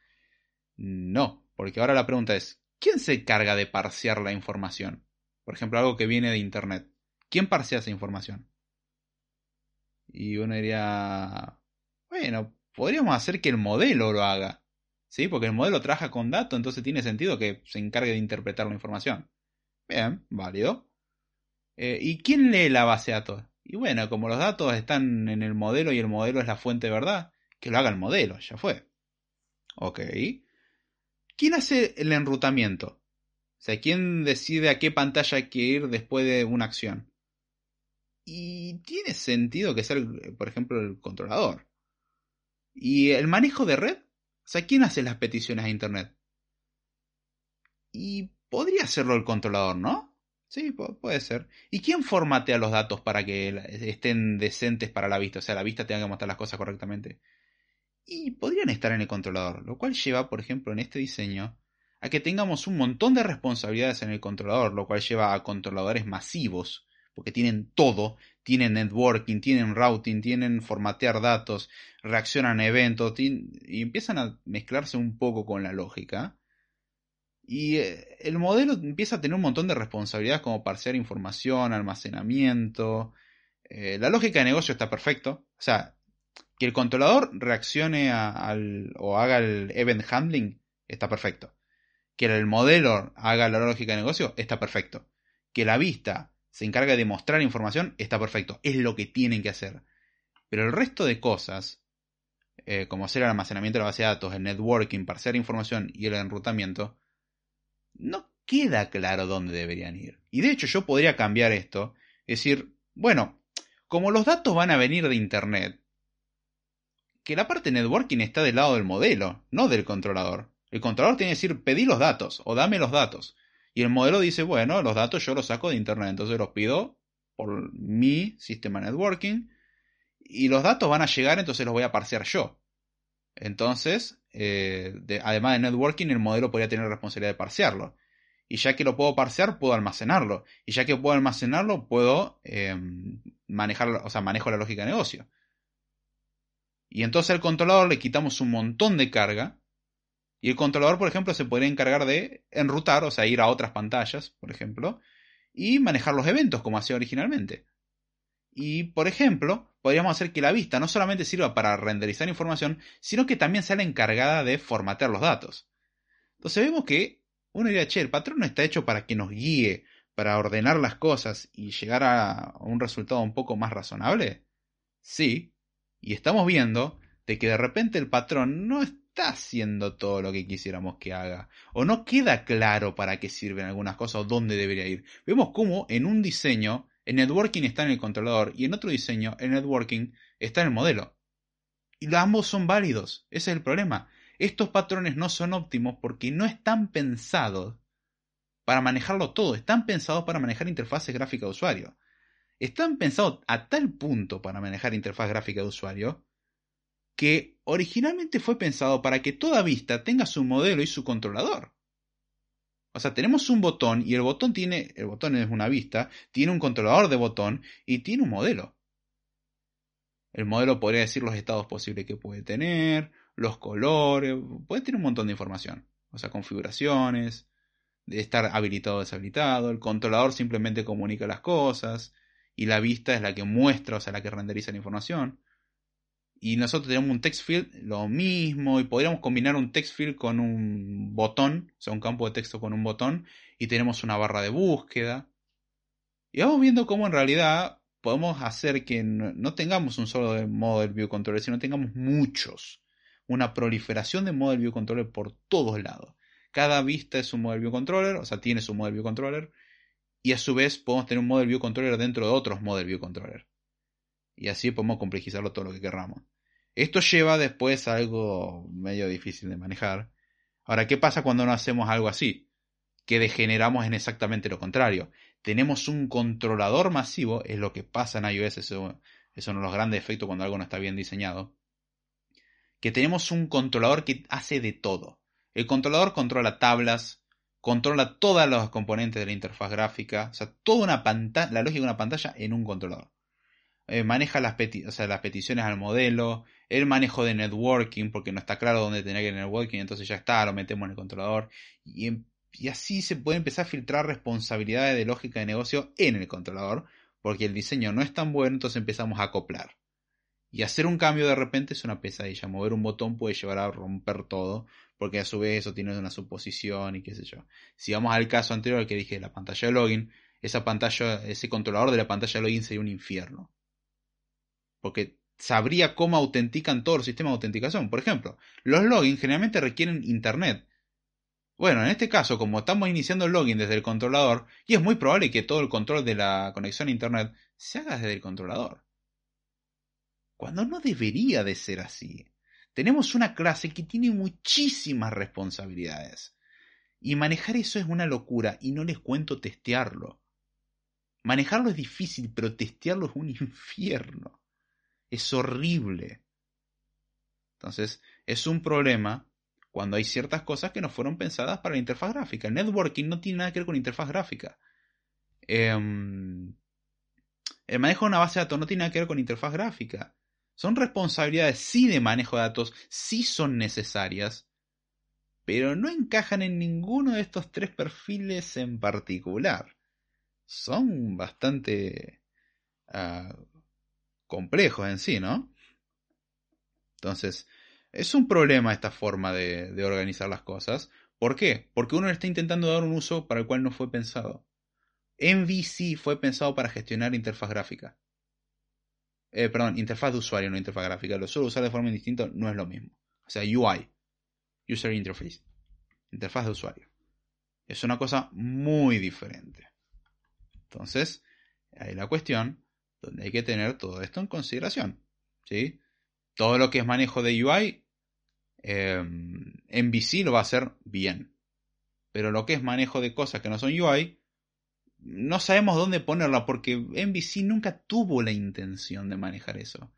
No, porque ahora la pregunta es, ¿quién se encarga de parsear la información? Por ejemplo, algo que viene de Internet. ¿Quién parsea esa información? Y uno diría, bueno, podríamos hacer que el modelo lo haga. ¿Sí? Porque el modelo trabaja con datos, entonces tiene sentido que se encargue de interpretar la información. Bien, válido. Eh, ¿Y quién lee la base de datos? Y bueno, como los datos están en el modelo y el modelo es la fuente de verdad, que lo haga el modelo, ya fue. Ok. ¿Quién hace el enrutamiento? O sea, ¿quién decide a qué pantalla hay que ir después de una acción? Y tiene sentido que sea, por ejemplo, el controlador. ¿Y el manejo de red? O sea, ¿quién hace las peticiones a Internet? Y podría hacerlo el controlador, ¿no? Sí, puede ser. ¿Y quién formatea los datos para que estén decentes para la vista? O sea, la vista tenga que mostrar las cosas correctamente. Y podrían estar en el controlador, lo cual lleva, por ejemplo, en este diseño, a que tengamos un montón de responsabilidades en el controlador, lo cual lleva a controladores masivos, porque tienen todo, tienen networking, tienen routing, tienen formatear datos, reaccionan a eventos, y empiezan a mezclarse un poco con la lógica. Y eh, el modelo empieza a tener un montón de responsabilidades como parsear información, almacenamiento. Eh, la lógica de negocio está perfecto. O sea, que el controlador reaccione al, o haga el event handling está perfecto. Que el modelo haga la lógica de negocio está perfecto. Que la vista se encarga de mostrar información, está perfecto, es lo que tienen que hacer. Pero el resto de cosas, eh, como hacer el almacenamiento de la base de datos, el networking, parsear información y el enrutamiento, no queda claro dónde deberían ir. Y de hecho yo podría cambiar esto, es decir, bueno, como los datos van a venir de Internet, que la parte networking está del lado del modelo, no del controlador. El controlador tiene que decir, pedí los datos o dame los datos. Y el modelo dice, bueno, los datos yo los saco de Internet, entonces los pido por mi sistema networking. Y los datos van a llegar, entonces los voy a parsear yo. Entonces, eh, además de networking, el modelo podría tener la responsabilidad de parsearlo. Y ya que lo puedo parsear, puedo almacenarlo. Y ya que puedo almacenarlo, puedo em, manejar, o sea, manejo la lógica de negocio. Y entonces al controlador le quitamos un montón de carga y el controlador, por ejemplo, se podría encargar de enrutar, o sea, ir a otras pantallas, por ejemplo, y manejar los eventos como hacía originalmente. Y, por ejemplo, podríamos hacer que la vista no solamente sirva para renderizar información, sino que también sea la encargada de formatear los datos. Entonces vemos que uno diría, che, el patrón no está hecho para que nos guíe, para ordenar las cosas y llegar a un resultado un poco más razonable. Sí, y estamos viendo de que de repente el patrón no es está haciendo todo lo que quisiéramos que haga. O no queda claro para qué sirven algunas cosas o dónde debería ir. Vemos cómo en un diseño el networking está en el controlador y en otro diseño el networking está en el modelo. Y ambos son válidos. Ese es el problema. Estos patrones no son óptimos porque no están pensados para manejarlo todo. Están pensados para manejar interfaces gráficas de usuario. Están pensados a tal punto para manejar interfaz gráfica de usuario que originalmente fue pensado para que toda vista tenga su modelo y su controlador. O sea, tenemos un botón y el botón tiene, el botón es una vista, tiene un controlador de botón y tiene un modelo. El modelo podría decir los estados posibles que puede tener, los colores, puede tener un montón de información. O sea, configuraciones, de estar habilitado o deshabilitado. El controlador simplemente comunica las cosas y la vista es la que muestra, o sea, la que renderiza la información. Y nosotros tenemos un text field, lo mismo, y podríamos combinar un text field con un botón, o sea, un campo de texto con un botón, y tenemos una barra de búsqueda. Y vamos viendo cómo en realidad podemos hacer que no tengamos un solo model view controller, sino tengamos muchos. Una proliferación de model view controller por todos lados. Cada vista es un model view controller, o sea, tiene su model view controller, y a su vez podemos tener un model view controller dentro de otros model view controller y así podemos complejizarlo todo lo que querramos. Esto lleva después a algo medio difícil de manejar. Ahora, ¿qué pasa cuando no hacemos algo así? que degeneramos en exactamente lo contrario. Tenemos un controlador masivo, es lo que pasa en iOS, eso es uno de los grandes efectos cuando algo no está bien diseñado. Que tenemos un controlador que hace de todo. El controlador controla tablas, controla todos los componentes de la interfaz gráfica, o sea, toda una pantalla, la lógica de una pantalla en un controlador. Eh, maneja las, las peticiones al modelo, el manejo de networking, porque no está claro dónde tenía que ir networking, entonces ya está, lo metemos en el controlador. Y, y así se puede empezar a filtrar responsabilidades de lógica de negocio en el controlador, porque el diseño no es tan bueno, entonces empezamos a acoplar. Y hacer un cambio de repente es una pesadilla. Mover un botón puede llevar a romper todo, porque a su vez eso tiene una suposición y qué sé yo. Si vamos al caso anterior que dije la pantalla de login, esa pantalla, ese controlador de la pantalla de login sería un infierno. Porque sabría cómo autentican todos los sistemas de autenticación. Por ejemplo, los logins generalmente requieren internet. Bueno, en este caso, como estamos iniciando el login desde el controlador, y es muy probable que todo el control de la conexión a internet se haga desde el controlador. Cuando no debería de ser así. Tenemos una clase que tiene muchísimas responsabilidades. Y manejar eso es una locura, y no les cuento testearlo. Manejarlo es difícil, pero testearlo es un infierno. Es horrible. Entonces, es un problema cuando hay ciertas cosas que no fueron pensadas para la interfaz gráfica. El networking no tiene nada que ver con interfaz gráfica. Em, el manejo de una base de datos no tiene nada que ver con interfaz gráfica. Son responsabilidades sí de manejo de datos, sí son necesarias, pero no encajan en ninguno de estos tres perfiles en particular. Son bastante ah, complejos en sí, ¿no? Entonces, es un problema esta forma de, organizar las cosas. ¿Por qué? Porque uno le está intentando dar un uso para el cual no fue pensado. MVC fue pensado para gestionar interfaz gráfica. Eh, perdón, interfaz de usuario, no interfaz gráfica. Lo suelo usar de forma distinta, no es lo mismo. O sea, UI, User Interface, interfaz de usuario. Es una cosa muy diferente. Entonces, hay la cuestión donde hay que tener todo esto en consideración. ¿sí? Todo lo que es manejo de UI, eh, MVC lo va a hacer bien. Pero lo que es manejo de cosas que no son UI, no sabemos dónde ponerla porque NBC nunca tuvo la intención de manejar eso.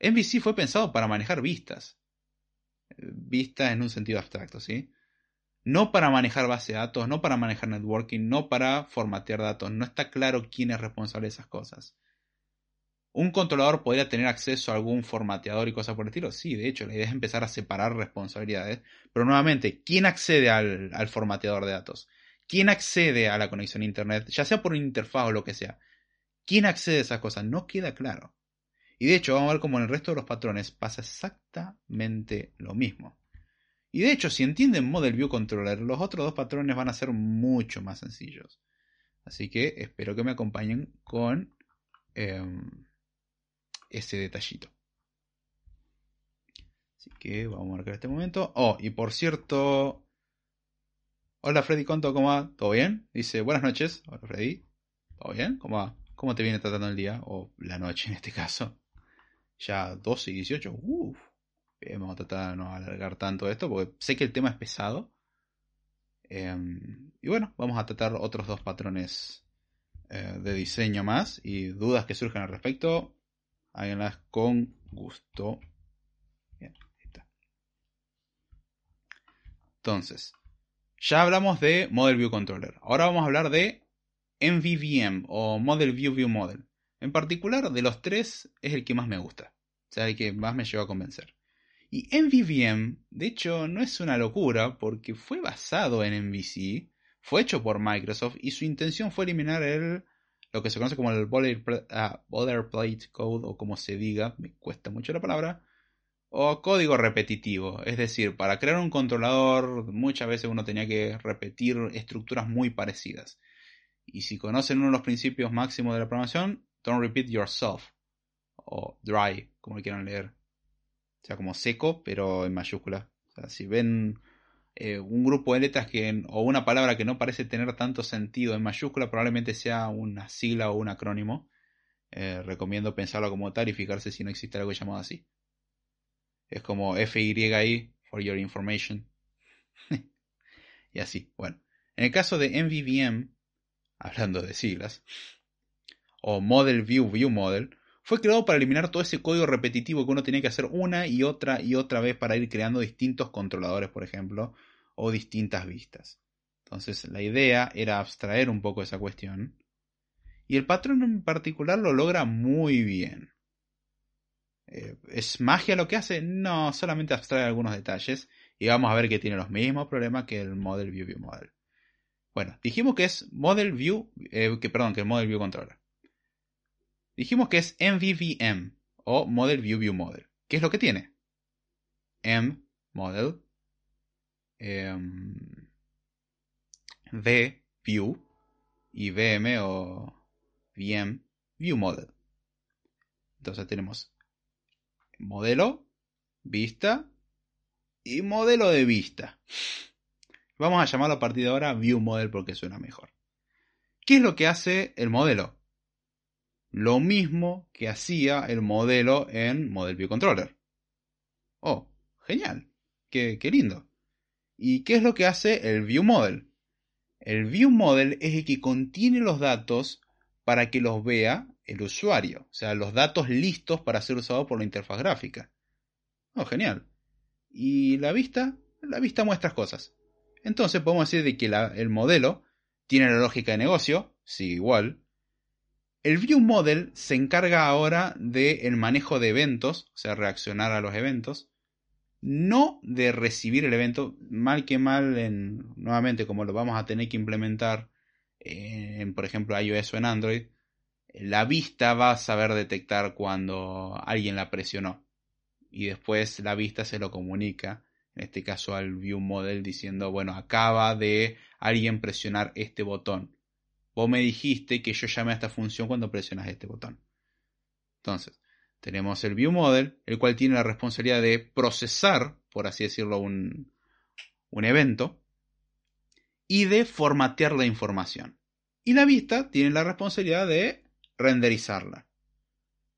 NBC fue pensado para manejar vistas. Vistas en un sentido abstracto, ¿sí? No para manejar base de datos, no para manejar networking, no para formatear datos. No está claro quién es responsable de esas cosas. ¿Un controlador podría tener acceso a algún formateador y cosas por el estilo? Sí, de hecho, la idea es empezar a separar responsabilidades. Pero nuevamente, ¿quién accede al, formateador de datos? ¿Quién accede a la conexión a Internet? Ya sea por una interfaz o lo que sea. ¿Quién accede a esas cosas? No queda claro. Y de hecho, vamos a ver cómo en el resto de los patrones pasa exactamente lo mismo. Y de hecho, si entienden Model View Controller, los otros dos patrones van a ser mucho más sencillos. Así que espero que me acompañen con em, ese detallito. Así que vamos a marcar este momento. Oh, y por cierto, Hola Freddy Conto, ¿cómo va? ¿Todo bien? Dice, buenas noches. Hola Freddy. ¿Todo bien? ¿Cómo va? ¿Cómo te viene tratando el día? O la noche en este caso. Ya 12 y 18. Uf. Vamos a tratar de no alargar tanto esto porque sé que el tema es pesado. Em, y bueno, vamos a tratar otros dos patrones eh, de diseño más. Y dudas que surjan al respecto, háganlas con gusto. Bien, ahí está. Entonces, ya hablamos de Model View Controller. Ahora vamos a hablar de MVVM o Model View View Model. En particular, de los tres es el que más me gusta. O sea, el que más me lleva a convencer. Y MVVM, de hecho, no es una locura porque fue basado en MVC, fue hecho por Microsoft y su intención fue eliminar el, lo que se conoce como el ah, boilerplate code o como se diga, me cuesta mucho la palabra, o código repetitivo. Es decir, para crear un controlador muchas veces uno tenía que repetir estructuras muy parecidas. Y si conocen uno de los principios máximos de la programación, don't repeat yourself. O dry, como quieran leer. O sea, como seco, pero en mayúscula. O sea, si ven eh, un grupo de letras que, o una palabra que no parece tener tanto sentido en mayúscula, probablemente sea una sigla o un acrónimo. Eh, recomiendo pensarlo como tal y fijarse si no existe algo llamado así. Es como FYI, for your information. y así, bueno. En el caso de MVVM, hablando de siglas, o Model View View Model, fue creado para eliminar todo ese código repetitivo que uno tenía que hacer una y otra y otra vez para ir creando distintos controladores, por ejemplo, o distintas vistas. Entonces la idea era abstraer un poco esa cuestión. Y el patrón en particular lo logra muy bien. Eh, ¿Es magia lo que hace? No, solamente abstrae algunos detalles. Y vamos a ver que tiene los mismos problemas que el Model View View Model. Bueno, dijimos que es Model View, eh, que perdón, que el Model View Controller. Dijimos que es MVVM o Model View View Model. ¿Qué es lo que tiene? M Model em, V View y VM o VM View Model. Entonces tenemos modelo, vista y modelo de vista. Vamos a llamarlo a partir de ahora View Model porque suena mejor. ¿Qué es lo que hace el modelo? Lo mismo que hacía el modelo en Model View Controller. Oh, genial. Qué, qué lindo. ¿Y qué es lo que hace el View Model? El View Model es el que contiene los datos para que los vea el usuario, o sea, los datos listos para ser usados por la interfaz gráfica. Oh, genial. ¿Y la vista? La vista muestra cosas. Entonces podemos decir de que el modelo tiene la lógica de negocio, sí, igual. El View Model se encarga ahora del manejo de eventos, o sea, reaccionar a los eventos, no de recibir el evento, mal que mal, en, nuevamente como lo vamos a tener que implementar en, por ejemplo, iOS o en Android, la vista va a saber detectar cuando alguien la presionó. Y después la vista se lo comunica, en este caso al View Model, diciendo, bueno, acaba de alguien presionar este botón. Vos me dijiste que yo llame a esta función cuando presionas este botón. Entonces, tenemos el View Model, el cual tiene la responsabilidad de procesar, por así decirlo, un, evento y de formatear la información. Y la vista tiene la responsabilidad de renderizarla.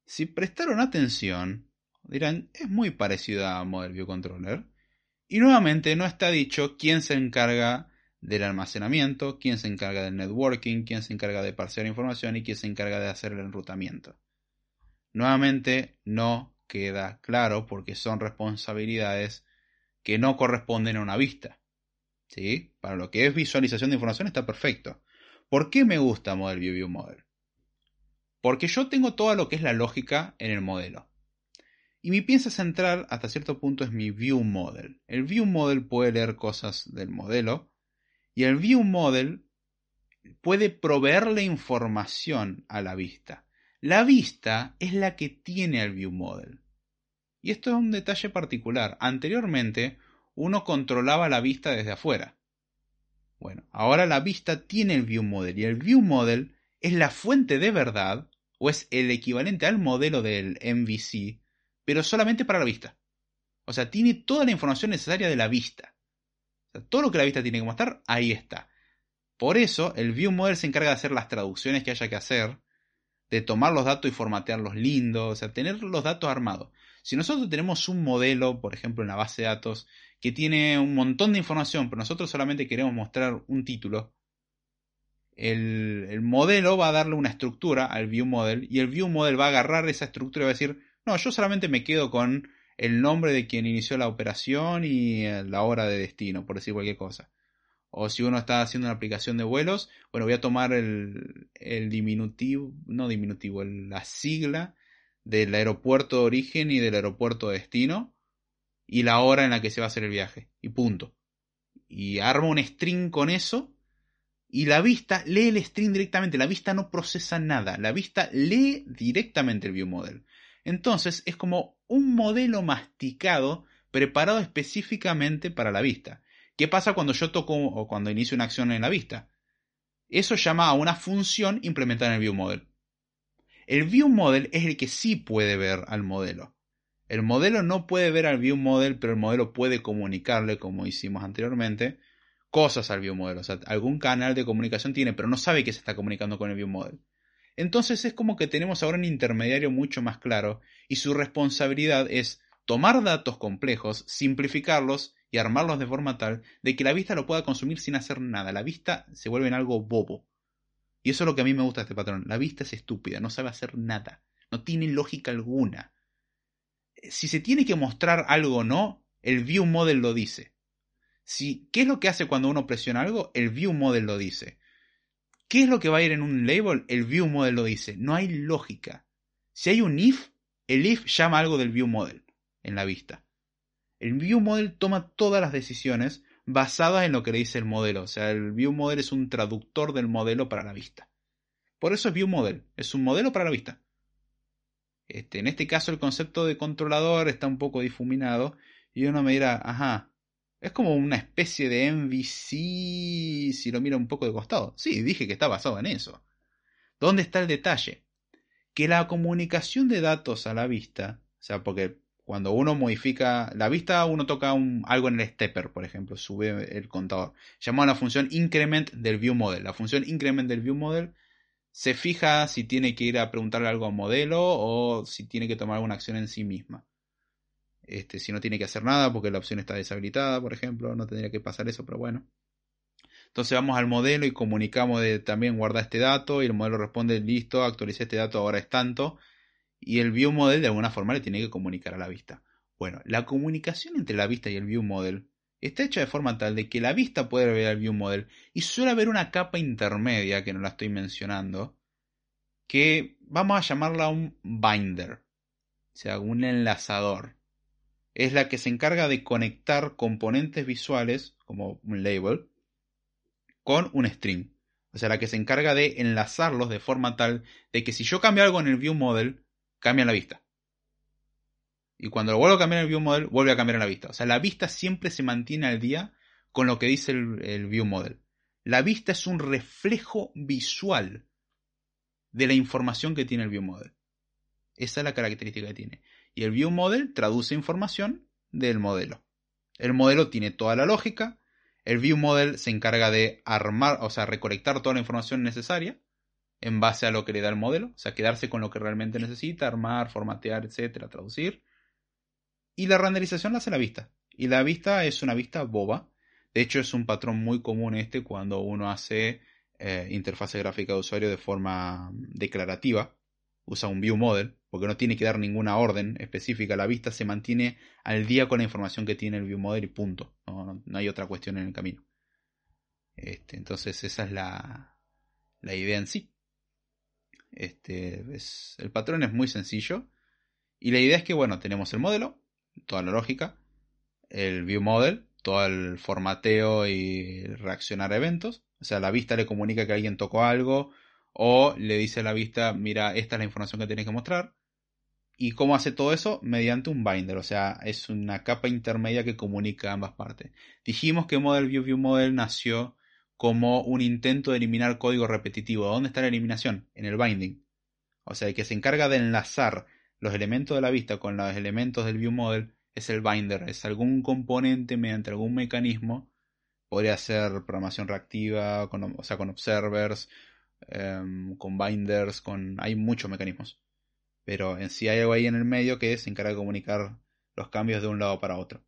Si prestaron atención, dirán, es muy parecido a Model View Controller. Y nuevamente no está dicho quién se encarga del almacenamiento, quién se encarga del networking, quién se encarga de parsear información y quién se encarga de hacer el enrutamiento. Nuevamente no queda claro porque son responsabilidades que no corresponden a una vista. ¿Sí? Para lo que es visualización de información está perfecto. ¿Por qué me gusta Model View View Model? Porque yo tengo toda lo que es la lógica en el modelo. Y mi pieza central hasta cierto punto es mi View Model. El View Model puede leer cosas del modelo y el View Model puede proveerle información a la vista. La vista es la que tiene el View Model. Y esto es un detalle particular. Anteriormente uno controlaba la vista desde afuera. Bueno, ahora la vista tiene el View Model y el View Model es la fuente de verdad o es el equivalente al modelo del MVC, pero solamente para la vista. O sea, tiene toda la información necesaria de la vista. O sea, todo lo que la vista tiene que mostrar, ahí está. Por eso, el View Model se encarga de hacer las traducciones que haya que hacer, de tomar los datos y formatearlos lindos, o sea, tener los datos armados. Si nosotros tenemos un modelo, por ejemplo, en la base de datos, que tiene un montón de información, pero nosotros solamente queremos mostrar un título, el, modelo va a darle una estructura al view model y el view model va a agarrar esa estructura y va a decir, no, yo solamente me quedo con el nombre de quien inició la operación y eh, la hora de destino, por decir cualquier cosa. O si uno está haciendo una aplicación de vuelos, bueno, voy a tomar el, diminutivo, no diminutivo, la sigla del aeropuerto de origen y del aeropuerto de destino y la hora en la que se va a hacer el viaje. Y punto. Y arma un string con eso y la vista lee el string directamente, la vista no procesa nada, la vista lee directamente el view model. Entonces es como un modelo masticado preparado específicamente para la vista. ¿Qué pasa cuando yo toco o cuando inicio una acción en la vista? Eso llama a una función implementada en el view model. El view model es el que sí puede ver al modelo. El modelo no puede ver al view model, pero el modelo puede comunicarle, como hicimos anteriormente, cosas al model, O sea, algún canal de comunicación tiene, pero no sabe que se está comunicando con el model. Entonces es como que tenemos ahora un intermediario mucho más claro y su responsabilidad es tomar datos complejos, simplificarlos y armarlos de forma tal de que la vista lo pueda consumir sin hacer nada. La vista se vuelve en algo bobo. Y eso es lo que a mí me gusta este patrón. La vista es estúpida, no sabe hacer nada. No tiene lógica alguna. Si se tiene que mostrar algo o no, el view model lo dice. Si, ¿Qué es lo que hace cuando uno presiona algo? El view model lo dice. ¿Qué es lo que va a ir en un label? El view model lo dice. No hay lógica. Si hay un if, el if llama algo del view model en la vista. El view model toma todas las decisiones basadas en lo que le dice el modelo. O sea, el view model es un traductor del modelo para la vista. Por eso es view model, es un modelo para la vista. Este, en este caso el concepto de controlador está un poco difuminado y uno me dirá, ajá, es como una especie de MVC si lo mira un poco de costado. Sí, dije que está basado en eso. ¿Dónde está el detalle? Que la comunicación de datos a la vista, o sea, porque cuando uno modifica la vista, uno toca algo en el stepper, por ejemplo, sube el contador. Llamado la función increment del view model. La función increment del view model se fija si tiene que ir a preguntarle algo al modelo o si tiene que tomar alguna acción en sí misma. Este, si no tiene que hacer nada porque la opción está deshabilitada, por ejemplo, no tendría que pasar eso, pero bueno. Entonces vamos al modelo y comunicamos de también guarda este dato y el modelo responde listo, actualicé este dato, ahora es tanto y el view model de alguna forma le tiene que comunicar a la vista. Bueno, la comunicación entre la vista y el view model está hecha de forma tal de que la vista puede ver el view model y suele haber una capa intermedia que no la estoy mencionando que vamos a llamarla un binder, o sea, un enlazador. Es la que se encarga de conectar componentes visuales, como un label, con un string. O sea, la que se encarga de enlazarlos de forma tal de que si yo cambio algo en el view model, cambia la vista. Y cuando lo vuelvo a cambiar en el view model, vuelve a cambiar en la vista. O sea, la vista siempre se mantiene al día con lo que dice el, el view model. La vista es un reflejo visual de la información que tiene el view model. Esa es la característica que tiene. Y el view model traduce información del modelo. El modelo tiene toda la lógica. El view model se encarga de armar, o sea, recolectar toda la información necesaria en base a lo que le da el modelo, o sea, quedarse con lo que realmente necesita, armar, formatear, etcétera, traducir. Y la renderización la hace la vista. Y la vista es una vista boba. De hecho, es un patrón muy común este cuando uno hace eh, interfase gráfica de usuario de forma declarativa. Usa un view model, porque no tiene que dar ninguna orden específica. La vista se mantiene al día con la información que tiene el view model y punto. No, hay otra cuestión en el camino. Este, entonces, esa es la, la idea en sí. Este, es, el patrón es muy sencillo. Y la idea es que, bueno, tenemos el modelo, toda la lógica, el view model, todo el formateo y reaccionar a eventos. O sea, la vista le comunica que alguien tocó algo o le dice a la vista, mira, esta es la información que tienes que mostrar. ¿Y cómo hace todo eso? Mediante un binder, o sea, es una capa intermedia que comunica ambas partes. Dijimos que Model View View Model nació como un intento de eliminar código repetitivo. ¿Dónde está la eliminación? En el binding. O sea, el que se encarga de enlazar los elementos de la vista con los elementos del view model es el binder, es algún componente mediante algún mecanismo. Podría ser programación reactiva, o sea, con observers, em, con binders, con. hay muchos mecanismos. Pero en sí hay algo ahí en el medio que se encarga de comunicar los cambios de un lado para otro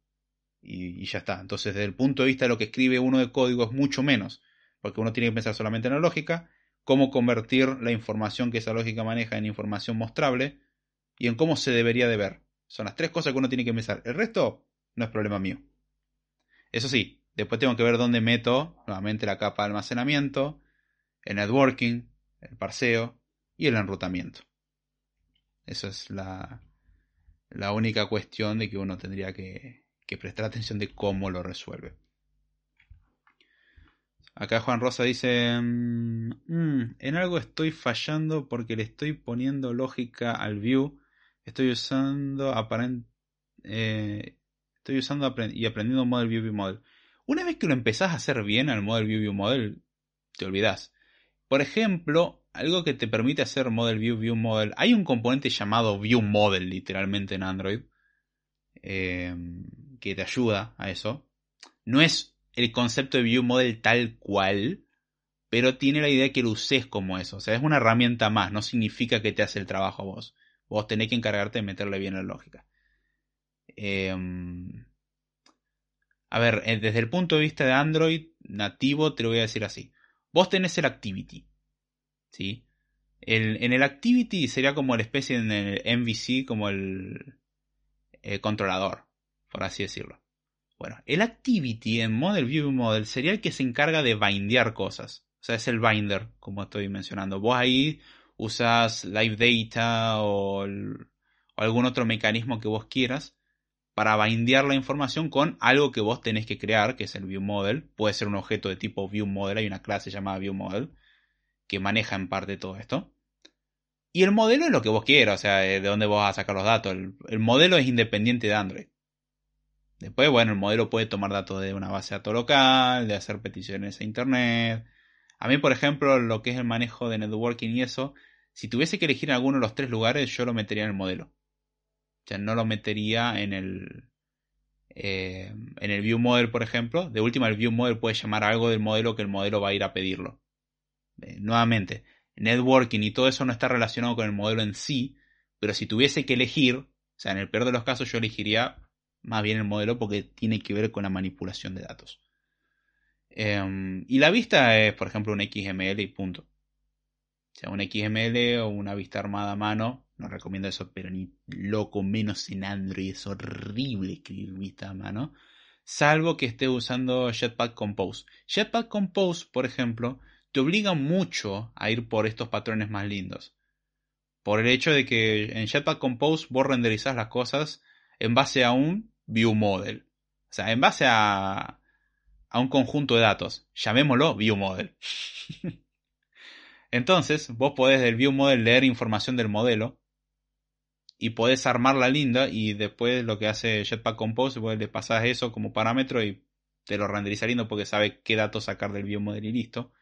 y, ya está. Entonces, desde el punto de vista de lo que escribe uno de código es mucho menos, porque uno tiene que pensar solamente en la lógica, cómo convertir la información que esa lógica maneja en información mostrable y en cómo se debería de ver. Son las tres cosas que uno tiene que pensar. El resto no es problema mío. Eso sí, después tengo que ver dónde meto nuevamente la capa de almacenamiento, el networking, el parseo y el enrutamiento. Esa es la, la única cuestión de que uno tendría que, que prestar atención de cómo lo resuelve. Acá Juan Rosa dice, mm, mm, en algo estoy fallando porque le estoy poniendo lógica al view, estoy usando eh, estoy usando y aprendiendo model view view model. Una vez que lo empezás a hacer bien al model view view model, te olvidas. Por ejemplo, algo que te permite hacer model view view model, hay un componente llamado view model literalmente en Android. Eh, que te ayuda a eso. No es el concepto de view model tal cual, pero tiene la idea de que lo uses como eso. O sea, es una herramienta más, no significa que te hace el trabajo a vos. Vos tenés que encargarte de meterle bien la lógica. Em, a ver, eh, desde el punto de vista de Android nativo, te lo voy a decir así. Vos tenés el Activity. ¿Sí? en el Activity sería como la especie en el MVC, como el, el controlador, por así decirlo. Bueno, el Activity en Model View Model sería el que se encarga de bindear cosas. O sea, es el binder, como estoy mencionando. Vos ahí usas Live Data o, algún otro mecanismo que vos quieras para bindear la información con algo que vos tenés que crear, que es el View Model. Puede ser un objeto de tipo View Model, hay una clase llamada View Model que maneja en parte todo esto. Y el modelo es lo que vos quieras, o sea, de dónde vos vas a sacar los datos. el modelo es independiente de Android. Después, bueno, el modelo puede tomar datos de una base de datos local, de hacer peticiones a internet, a mí, por ejemplo, lo que es el manejo de networking y eso, si tuviese que elegir alguno de los tres lugares, yo lo metería en el modelo. Sea, no lo metería en el, eh, en el view model, por ejemplo. De última, el view model puede llamar algo del modelo que el modelo va a ir a pedirlo. Eh, nuevamente, networking y todo eso no está relacionado con el modelo en sí, pero si tuviese que elegir, o sea, en el peor de los casos yo elegiría más bien el modelo porque tiene que ver con la manipulación de datos. Em, y la vista es, por ejemplo, un XML y punto. O sea, un XML o una vista armada a mano. No recomiendo eso, pero ni loco, menos en Android. Es horrible escribir vista a mano. Salvo que esté usando Jetpack Compose. Jetpack Compose, por ejemplo, te obliga mucho a ir por estos patrones más lindos. Por el hecho de que en Jetpack Compose vos renderizás las cosas en base a un view model. O sea, en base a, a un conjunto de datos. Llamémoslo ViewModel. Entonces, vos podés del ViewModel leer información del modelo y podés armarla linda y después lo que hace Jetpack Compose, vos le pasás eso como parámetro y te lo renderiza lindo porque sabe qué datos sacar del ViewModel y listo.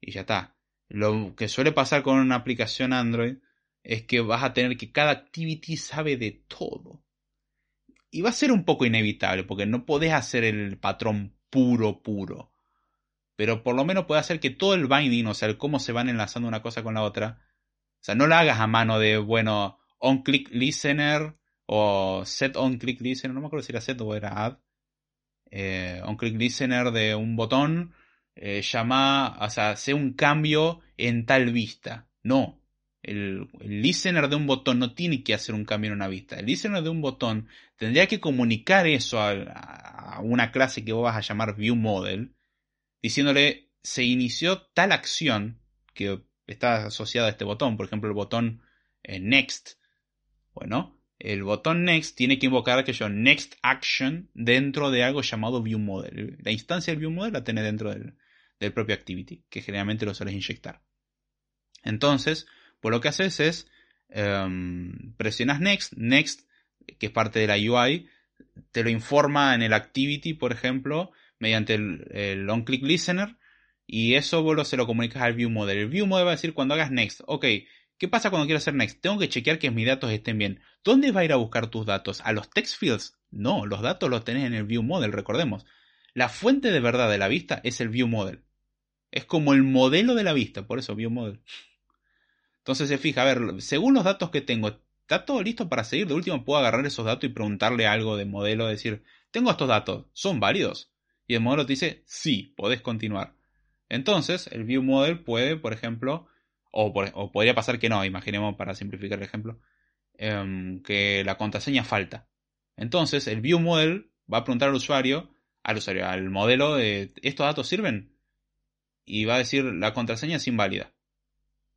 Y ya está. Lo que suele pasar con una aplicación Android es que vas a tener que cada activity sabe de todo. Y va a ser un poco inevitable porque no podés hacer el patrón puro, puro. Pero por lo menos puede hacer que todo el binding, o sea, el cómo se van enlazando una cosa con la otra, o sea, no lo hagas a mano de, bueno, on-click listener o set on-click listener, no me acuerdo si era set o era add, eh, on-click listener de un botón, eh, llama, o sea, hace un cambio en tal vista. No, el, listener de un botón no tiene que hacer un cambio en una vista. El listener de un botón tendría que comunicar eso a, una clase que vos vas a llamar ViewModel, diciéndole se inició tal acción que está asociada a este botón, por ejemplo el botón eh, Next. Bueno, el botón Next tiene que invocar aquello Next Action dentro de algo llamado ViewModel. La instancia del ViewModel la tiene dentro del, del propio Activity, que generalmente lo sueles inyectar. Entonces, pues lo que haces es em, presionas Next, Next, que es parte de la UI, te lo informa en el Activity, por ejemplo, mediante el, el OnClick Listener, y eso vos se lo comunicas al View Model. El View Model va a decir cuando hagas Next, ok, ¿qué pasa cuando quiero hacer Next? Tengo que chequear que mis datos estén bien. ¿Dónde va a ir a buscar tus datos? ¿A los text fields? No, los datos los tenés en el View Model, recordemos. La fuente de verdad de la vista es el View Model. Es como el modelo de la vista, por eso View Model. Entonces se fija, a ver, según los datos que tengo, ¿está todo listo para seguir? De último puedo agarrar esos datos y preguntarle algo de modelo, decir, tengo estos datos, ¿son válidos? Y el modelo te dice, sí, podés continuar. Entonces, el view model puede, por ejemplo, o, podría pasar que no, imaginemos para simplificar el ejemplo, em, que la contraseña falta. Entonces, el view model va a preguntar al usuario, al usuario, al modelo, ¿estos datos sirven? Y va a decir, la contraseña es inválida.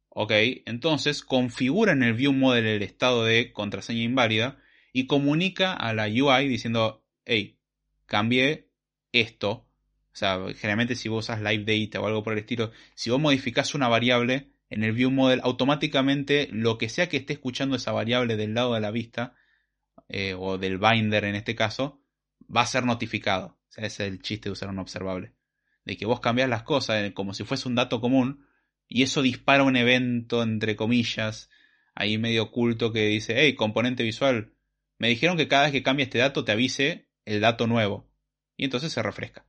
Ok, entonces configura en el view model el estado de contraseña inválida y comunica a la UI diciendo, hey, cambié esto. O sea, generalmente si vos usas live data o algo por el estilo, si vos modificás una variable en el view model, automáticamente lo que sea que esté escuchando esa variable del lado de la vista, eh, o del binder en este caso, va a ser notificado. Sea, ese es el chiste de usar un observable. De que vos cambias las cosas eh, como si fuese un dato común, y eso dispara un evento, entre comillas, ahí medio oculto que dice, hey, componente visual, me dijeron que cada vez que cambie este dato te avise el dato nuevo. Y entonces se refresca.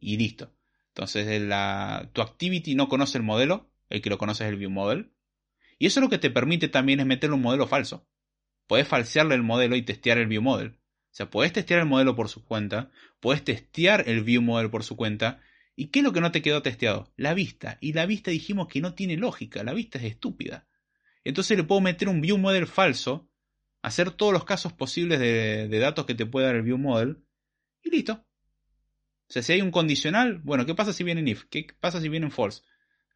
Y listo. Entonces la, tu activity no conoce el modelo, el que lo conoce es el view model. Y eso lo que te permite también es meterle un modelo falso. podés falsearle el modelo y testear el view model. O sea, podés testear el modelo por su cuenta, podés testear el view model por su cuenta. ¿Y qué es lo que no te quedó testeado? La vista. Y la vista dijimos que no tiene lógica, la vista es estúpida. Entonces le puedo meter un view model falso, hacer todos los casos posibles de, de datos que te puede dar el view model, y listo. O sea, si hay un condicional, bueno, ¿qué pasa si viene en if? ¿Qué pasa si viene en false?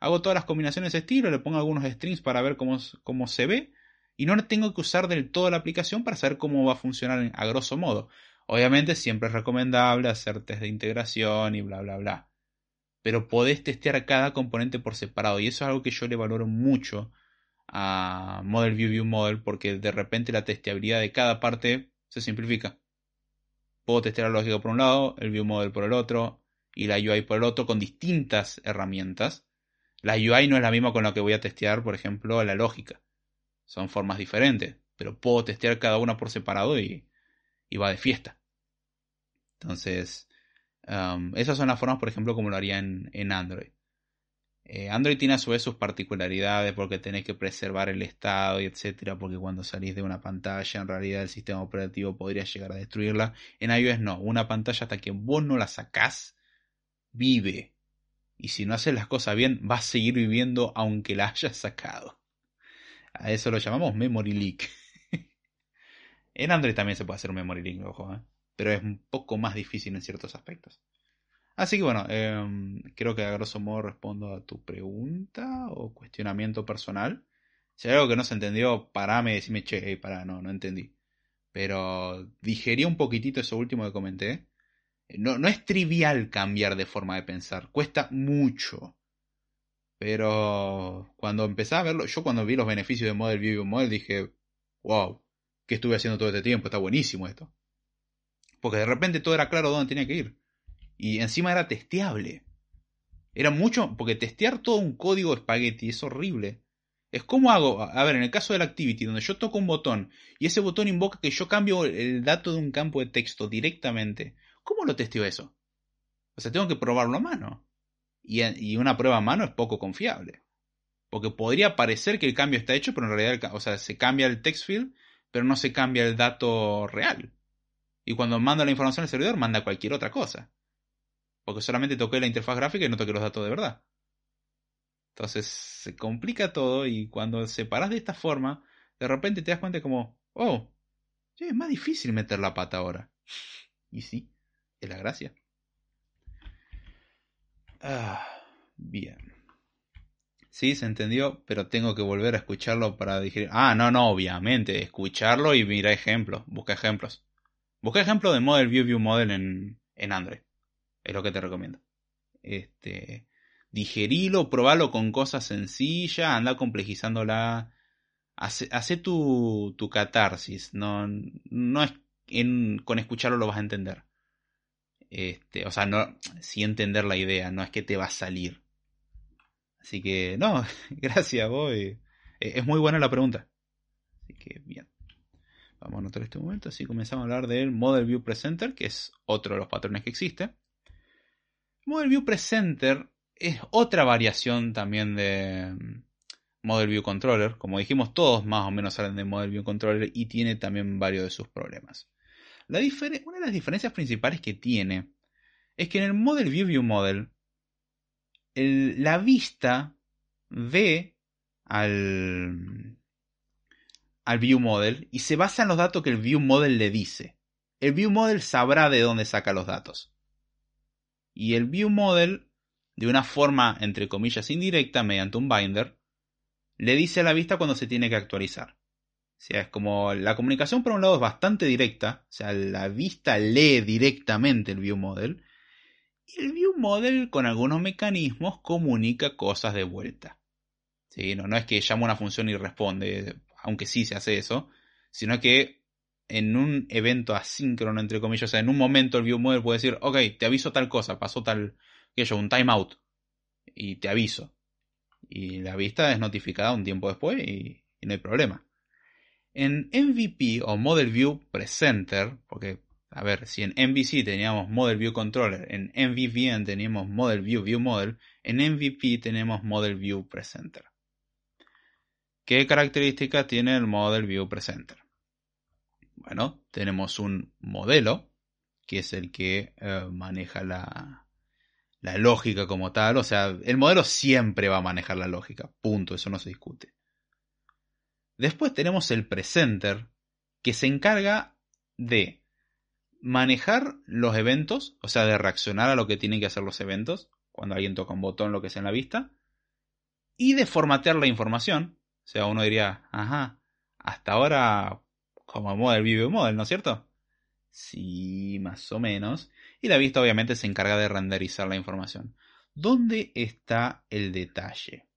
Hago todas las combinaciones de estilo, le pongo algunos strings para ver cómo, cómo se ve y no tengo que usar del todo la aplicación para saber cómo va a funcionar a grosso modo. Obviamente siempre es recomendable hacer test de integración y bla bla bla. Pero podés testear cada componente por separado y eso es algo que yo le valoro mucho a Model View View Model porque de repente la testeabilidad de cada parte se simplifica. Puedo testear la lógica por un lado, el View Model por el otro y la UI por el otro con distintas herramientas la UI no es la misma con la que voy a testear, por ejemplo, la lógica. Son formas diferentes, pero puedo testear cada una por separado y, va de fiesta. Entonces, um, esas son las formas, por ejemplo, como lo haría en, Android. Eh, Android tiene a su vez sus particularidades porque tenés que preservar el estado y etcétera, porque cuando salís de una pantalla, en realidad el sistema operativo podría llegar a destruirla. En iOS no, una pantalla hasta que vos no la sacás, vive. Y si no haces las cosas bien, vas a seguir viviendo aunque la hayas sacado. A eso lo llamamos memory leak. en Android también se puede hacer un memory leak, ojo, ¿eh? pero es un poco más difícil en ciertos aspectos. Así que bueno, em, creo que a grosso modo respondo a tu pregunta o cuestionamiento personal. Si hay algo que no se entendió, parame y decime, che, para, no, no entendí. Pero digerí un poquitito eso último que comenté no, no es trivial cambiar de forma de pensar, cuesta mucho. Pero cuando empecé a verlo, yo cuando vi los beneficios de Model View y Model dije, wow, ¿qué estuve haciendo todo este tiempo? Está buenísimo esto. Porque de repente todo era claro dónde tenía que ir. Y encima era testeable. Era mucho, porque testear todo un código espagueti es horrible. Es como hago, a ver, en el caso del Activity, donde yo toco un botón y ese botón invoca que yo cambio el dato de un campo de texto directamente ¿Cómo lo testeo eso? O sea, tengo que probarlo a mano. Y, una prueba a mano es poco confiable. Porque podría parecer que el cambio está hecho, pero en realidad, o sea, se cambia el text field, pero no se cambia el dato real. Y cuando manda la información al servidor, manda cualquier otra cosa. Porque solamente toqué la interfaz gráfica y no toqué los datos de verdad. Entonces se complica todo y cuando separas de esta forma, de repente te das cuenta como, oh, es más difícil meter la pata ahora. y sí. Es la gracia. Ah, bien. Sí, se entendió, pero tengo que volver a escucharlo para decir, ah, no, no, obviamente, escucharlo y mira ejemplos, busca ejemplos. Busca ejemplos de Model View View Model en, en Android. Es lo que te recomiendo. Este, digerilo, probalo con cosas sencillas, anda complejizándola. Hace, hace tu, tu catarsis. No, no es con escucharlo lo vas a entender. Este, o sea, no, sí entender la idea, no es que te va a salir. Así que, no, gracias, vos. Eh, es muy buena la pregunta. Así que, bien. Vamos a anotar este momento. Así comenzamos a hablar del Model View Presenter, que es otro de los patrones que existe. Model View Presenter es otra variación también de mm, Model View Controller. Como dijimos, todos más o menos salen de Model View Controller y tiene también varios de sus problemas una de las diferencias principales que tiene es que en el Model View View Model la vista ve al, al View Model y se basa en los datos que el View Model le dice. El View Model sabrá de dónde saca los datos. Y el View Model, de una forma entre comillas indirecta, mediante un binder, le dice a la vista cuando se tiene que actualizar. O sea, es como la comunicación por un lado es bastante directa, o sea, la vista lee directamente el view model y el view model con algunos mecanismos comunica cosas de vuelta. ¿Sí? No, no es que llama una función y responde, aunque sí se hace eso, sino que en un evento asíncrono, entre comillas, o sea, en un momento el view model puede decir, ok, te aviso tal cosa, pasó tal, que yo, un timeout, y te aviso. Y la vista es notificada un tiempo después y no hay problema. En MVP o Model View Presenter, porque a ver, si en MVC teníamos Model View Controller, en MVVM teníamos Model View View Model, en MVP tenemos Model View Presenter. ¿Qué características tiene el Model View Presenter? Bueno, tenemos un modelo, que es el que eh, maneja la, la lógica como tal. O sea, el modelo siempre va a manejar la lógica. Punto, eso no se discute. Después tenemos el presenter, que se encarga de manejar los eventos, o sea, de reaccionar a lo que tienen que hacer los eventos, cuando alguien toca un botón, lo que sea en la vista, y de formatear la información. O sea, uno diría, ajá, hasta ahora como model view model, ¿no es cierto? Sí, más o menos. Y la vista obviamente se encarga de renderizar la información. ¿Dónde está el detalle?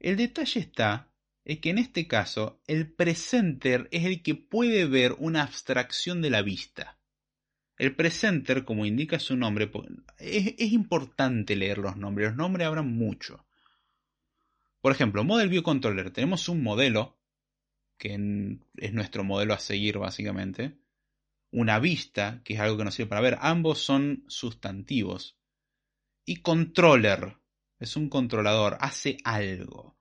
El detalle está en que en este caso el presenter es el que puede ver una abstracción de la vista. El presenter, como indica su nombre, es, importante leer los nombres. Los nombres hablan mucho. Por ejemplo, Model View Controller. Tenemos un modelo, que es nuestro modelo a seguir básicamente. Una vista, que es algo que nos sirve para ver. Ambos son sustantivos. Y controller, es un controlador, hace algo.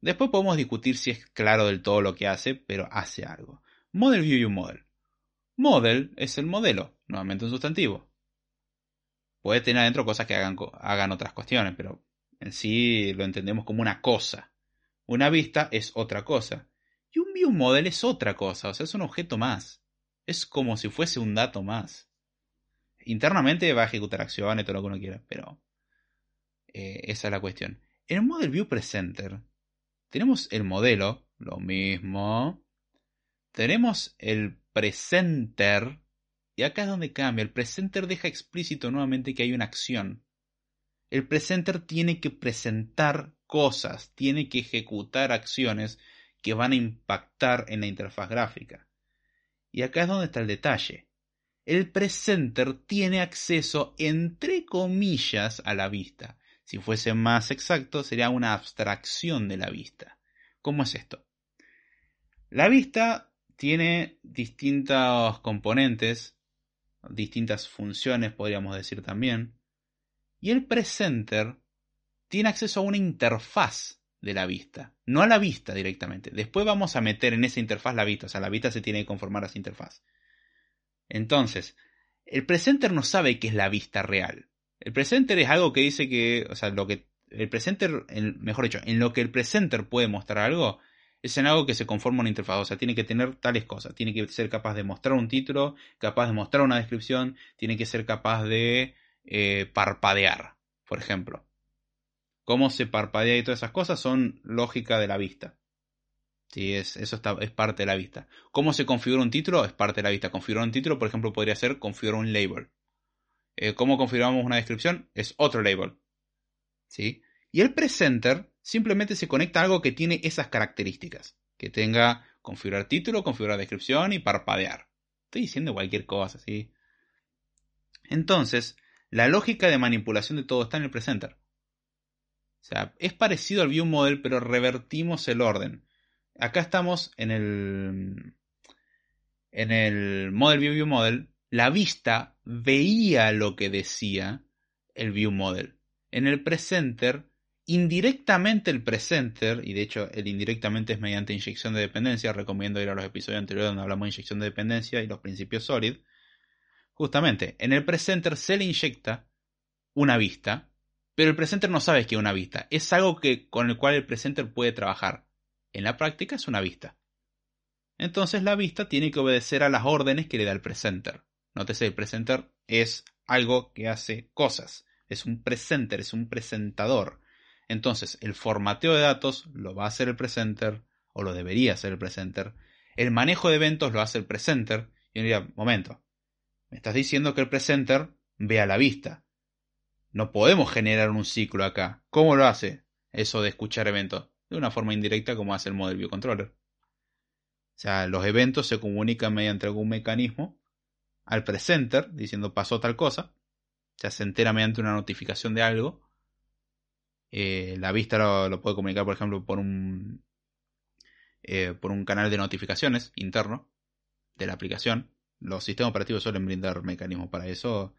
Después podemos discutir si es claro del todo lo que hace, pero hace algo. Model View y un Model. Model es el modelo, nuevamente un sustantivo. Puede tener adentro cosas que hagan, hagan otras cuestiones, pero en sí lo entendemos como una cosa. Una vista es otra cosa. Y un view model es otra cosa, o sea, es un objeto más. Es como si fuese un dato más. Internamente va a ejecutar acciones, todo lo que uno quiera, pero eh, esa es la cuestión. En el Model View Presenter tenemos el modelo, lo mismo. Tenemos el presenter, y acá es donde cambia. El presenter deja explícito nuevamente que hay una acción. El presenter tiene que presentar cosas, tiene que ejecutar acciones que van a impactar en la interfaz gráfica. Y acá es donde está el detalle. El presenter tiene acceso, entre comillas, a la vista. Si fuese más exacto, sería una abstracción de la vista. ¿Cómo es esto? La vista tiene distintos componentes, distintas funciones, podríamos decir también. Y el presenter tiene acceso a una interfaz de la vista, no a la vista directamente. Después vamos a meter en esa interfaz la vista, o sea, la vista se tiene que conformar a esa interfaz. Entonces, el presenter no sabe qué es la vista real. El presenter es algo que dice que, o sea, lo que el presenter, mejor dicho, en lo que el presenter puede mostrar algo, es en algo que se conforma una interfaz, o sea, tiene que tener tales cosas, tiene que ser capaz de mostrar un título, capaz de mostrar una descripción, tiene que ser capaz de eh, parpadear, por ejemplo. Cómo se parpadea y todas esas cosas son lógica de la vista. Sí, es, eso es parte de la vista. ¿Cómo se configura un título? Es parte de la vista. Configurar un título, por ejemplo, podría ser configurar un label. Eh, ¿Cómo configuramos una descripción? Es otro label. ¿Sí? Y el presenter simplemente se conecta a algo que tiene esas características. Que tenga configurar título, configurar descripción y parpadear. Estoy diciendo cualquier cosa, ¿sí? Entonces, la lógica de manipulación de todo está en el presenter. O sea, es parecido al view model, pero revertimos el orden. Acá estamos en el en el model view view model, la vista veía lo que decía el view model. En el presenter, indirectamente el presenter, y de hecho el indirectamente es mediante inyección de dependencia, recomiendo ir a los episodios anteriores donde hablamos de inyección de dependencia y los principios solid, Justamente, en el presenter se le inyecta una vista, pero el presenter no sabe que es una vista. Es algo que, con el cual el presenter puede trabajar. En la práctica es una vista. Entonces la vista tiene que obedecer a las órdenes que le da el presenter. Nótese, el presenter es algo que hace cosas. Es un presenter, es un presentador. Entonces, el formateo de datos lo va a hacer el presenter, o lo debería hacer el presenter. El manejo de eventos lo hace el presenter. Y uno diría, momento, me estás diciendo que el presenter ve a la vista. No podemos generar un ciclo acá. ¿Cómo lo hace eso de escuchar eventos? De una forma indirecta como hace el Model View Controller. O sea, los eventos se comunican mediante algún mecanismo al presenter diciendo pasó tal cosa. Sea, se entera mediante una notificación de algo. Eh, la vista lo, puede comunicar, por ejemplo, por un, eh, por un canal de notificaciones interno de la aplicación los sistemas operativos suelen brindar mecanismos para eso.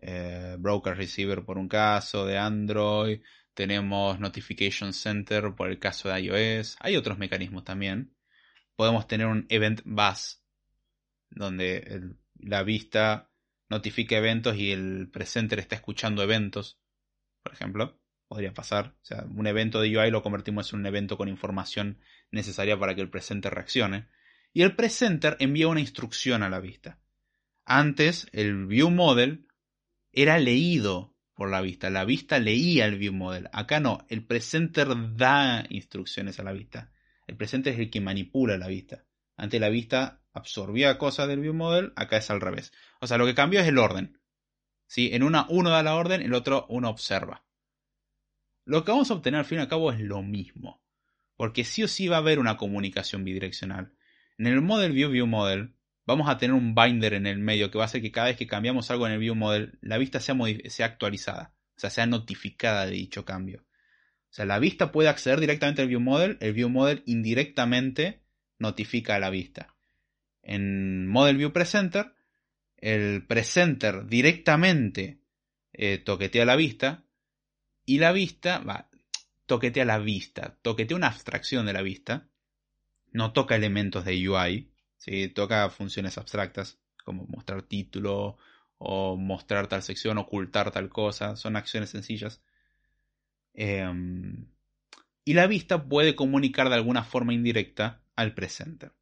Eh, broker Receiver por un caso de Android. Tenemos Notification Center por el caso de iOS. Hay otros mecanismos también. podemos tener un event bus, donde la vista notifica eventos y el presenter está escuchando eventos, por ejemplo. Podría pasar. O sea, un evento de UI lo convertimos en un evento con información necesaria para que el presenter reaccione. Y el presenter envía una instrucción a la vista. Antes, el view model era leído por la vista. La vista leía el view model. Acá no, el presenter da instrucciones a la vista. El presenter es el que manipula la vista. Antes la vista absorbía cosas del view model, acá es al revés. O sea, lo que cambió es el orden. ¿Sí? En una uno da la orden, en el otro uno observa. Lo que vamos a obtener al fin y al cabo es lo mismo. Porque sí o sí va a haber una comunicación bidireccional. En el model view view model vamos a tener un binder en el medio que va a hacer que cada vez que cambiamos algo en el view model, la vista sea, sea actualizada. O sea, sea notificada de dicho cambio. O sea, la vista puede acceder directamente al view model, el view model indirectamente notifica a la vista. En Model View Presenter, el presenter directamente eh, toquetea la vista y la vista, va, toquetea la vista, toquetea una abstracción de la vista, no toca elementos de UI, ¿sí? toca funciones abstractas como mostrar título o mostrar tal sección, ocultar tal cosa, son acciones sencillas. Em, y la vista puede comunicar de alguna forma indirecta al presenter.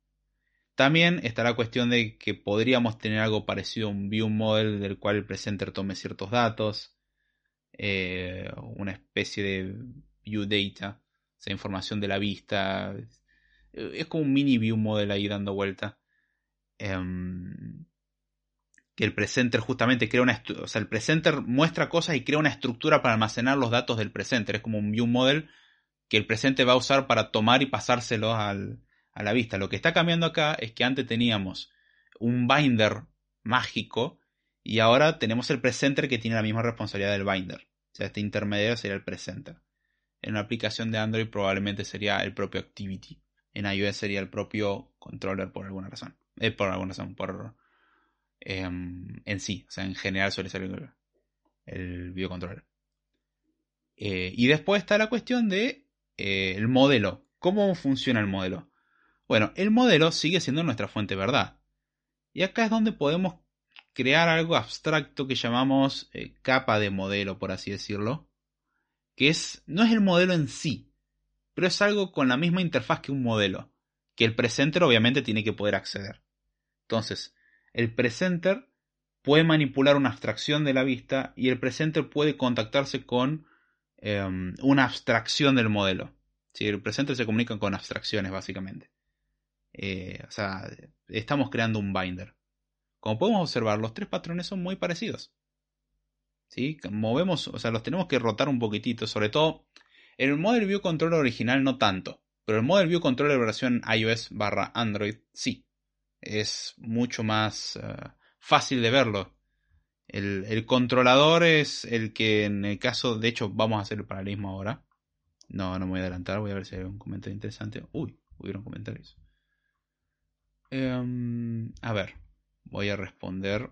También está la cuestión de que podríamos tener algo parecido a un view model del cual el presenter tome ciertos datos, eh, una especie de view data, o sea, información de la vista. Es como un mini view model ahí dando vuelta. Em, que el presenter justamente crea una... O sea, el presenter muestra cosas y crea una estructura para almacenar los datos del presenter. Es como un view model que el presente va a usar para tomar y pasárselos al, a la vista. Lo que está cambiando acá es que antes teníamos un binder mágico y ahora tenemos el presenter que tiene la misma responsabilidad del binder. O sea, este intermediario sería el presenter. En una aplicación de Android probablemente sería el propio Activity. En iOS sería el propio controller por alguna razón. Eh, por alguna razón, por em, en sí. O sea, en general suele ser el, el biocontroller. Eh, y después está la cuestión de eh, el modelo. ¿Cómo funciona el modelo? Bueno, el modelo sigue siendo nuestra fuente de verdad. Y acá es donde podemos crear algo abstracto que llamamos eh, capa de modelo, por así decirlo. Que es, no es el modelo en sí, pero es algo con la misma interfaz que un modelo, que el presenter obviamente tiene que poder acceder. Entonces, el presenter puede manipular una abstracción de la vista y el presenter puede contactarse con em, una abstracción del modelo. El presenter se comunica con abstracciones, básicamente. Eh, o sea, estamos creando un binder. Como podemos observar, los tres patrones son muy parecidos. ¿Sí? Movemos, o sea, los tenemos que rotar un poquitito, sobre todo en el Model View Controller original no tanto, pero el Model View Controller versión iOS barra Android sí. Es mucho más eh, fácil de verlo. El, el, controlador es el que en el caso, de hecho, vamos a hacer el paralelismo ahora. No, no me voy a adelantar, voy a ver si hay un comentario interesante. Uy, hubieron comentarios. Em, a ver, voy a responder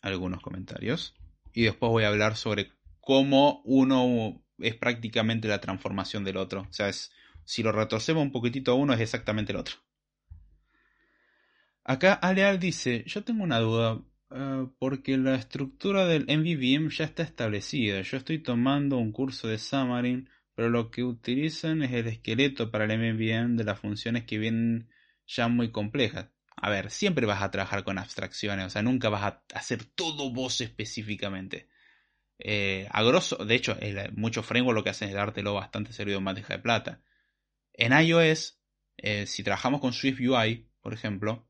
algunos comentarios y después voy a hablar sobre cómo uno es prácticamente la transformación del otro. O sea, es, si lo retrocemos un poquitito a uno es exactamente el otro. Acá Aleal dice, yo tengo una duda, eh, porque la estructura del MVVM ya está establecida. Yo estoy tomando un curso de Xamarin, pero lo que utilizan es el esqueleto para el MVVM de las funciones que vienen ya muy complejas. A ver, siempre vas a trabajar con abstracciones, o sea, nunca vas a hacer todo vos específicamente. Eh, a grosso, de hecho, muchos frameworks lo que hacen es dártelo bastante servido en bandeja de plata. En iOS, eh, si trabajamos con Swift UI, por ejemplo,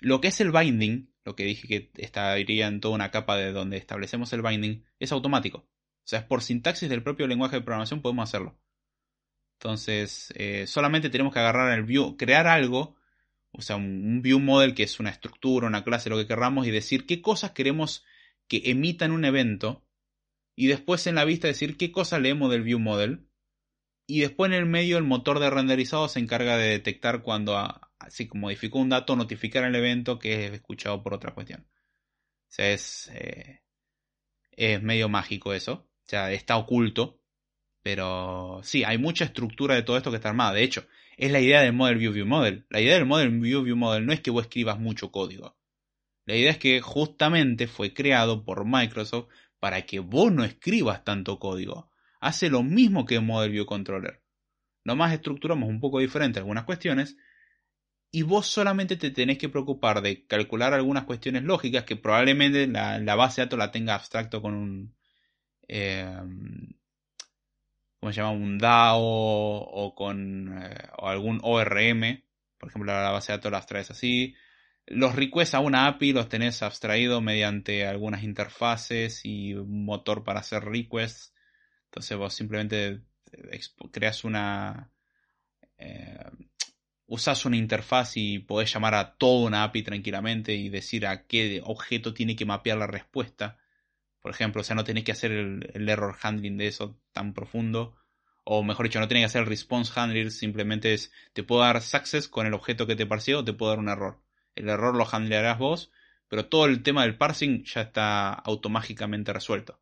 lo que es el binding, lo que dije que estaría en toda una capa de donde establecemos el binding, es automático. O sea, es por sintaxis del propio lenguaje de programación podemos hacerlo. Entonces, eh, solamente tenemos que agarrar el view, crear algo o sea, un view model que es una estructura, una clase, lo que querramos, y decir qué cosas queremos que emitan un evento, y después en la vista decir qué cosas leemos del view model, y después en el medio el motor de renderizado se encarga de detectar cuando así como modificó un dato, notificar el evento que es escuchado por otra cuestión. O sea, es, eh, es medio mágico eso. O sea, está oculto. Pero sí, hay mucha estructura de todo esto que está armada. De hecho, Es la idea del Model View View Model. La idea del Model View View Model no es que vos escribas mucho código. La idea es que justamente fue creado por Microsoft para que vos no escribas tanto código. Hace lo mismo que Model View Controller. Nomás estructuramos un poco diferente algunas cuestiones y vos solamente te tenés que preocupar de calcular algunas cuestiones lógicas que probablemente la, base de datos la tenga abstracto con un... Eh, ¿Cómo se llama? Un DAO o con eh, o algún ORM. Por ejemplo, la base de datos la abstraes así. Los requests a una API los tenés abstraído mediante algunas interfaces y un motor para hacer requests. Entonces vos simplemente creas una... Eh, usas una interfaz y podés llamar a toda una API tranquilamente y decir a qué objeto tiene que mapear la respuesta. Por ejemplo, o sea, no tenés que hacer el, error handling de eso tan profundo. O mejor dicho, no tenés que hacer el response handling, simplemente es, te puedo dar success con el objeto que te pareció o te puedo dar un error. El error lo handlearás vos, pero todo el tema del parsing ya está automáticamente resuelto.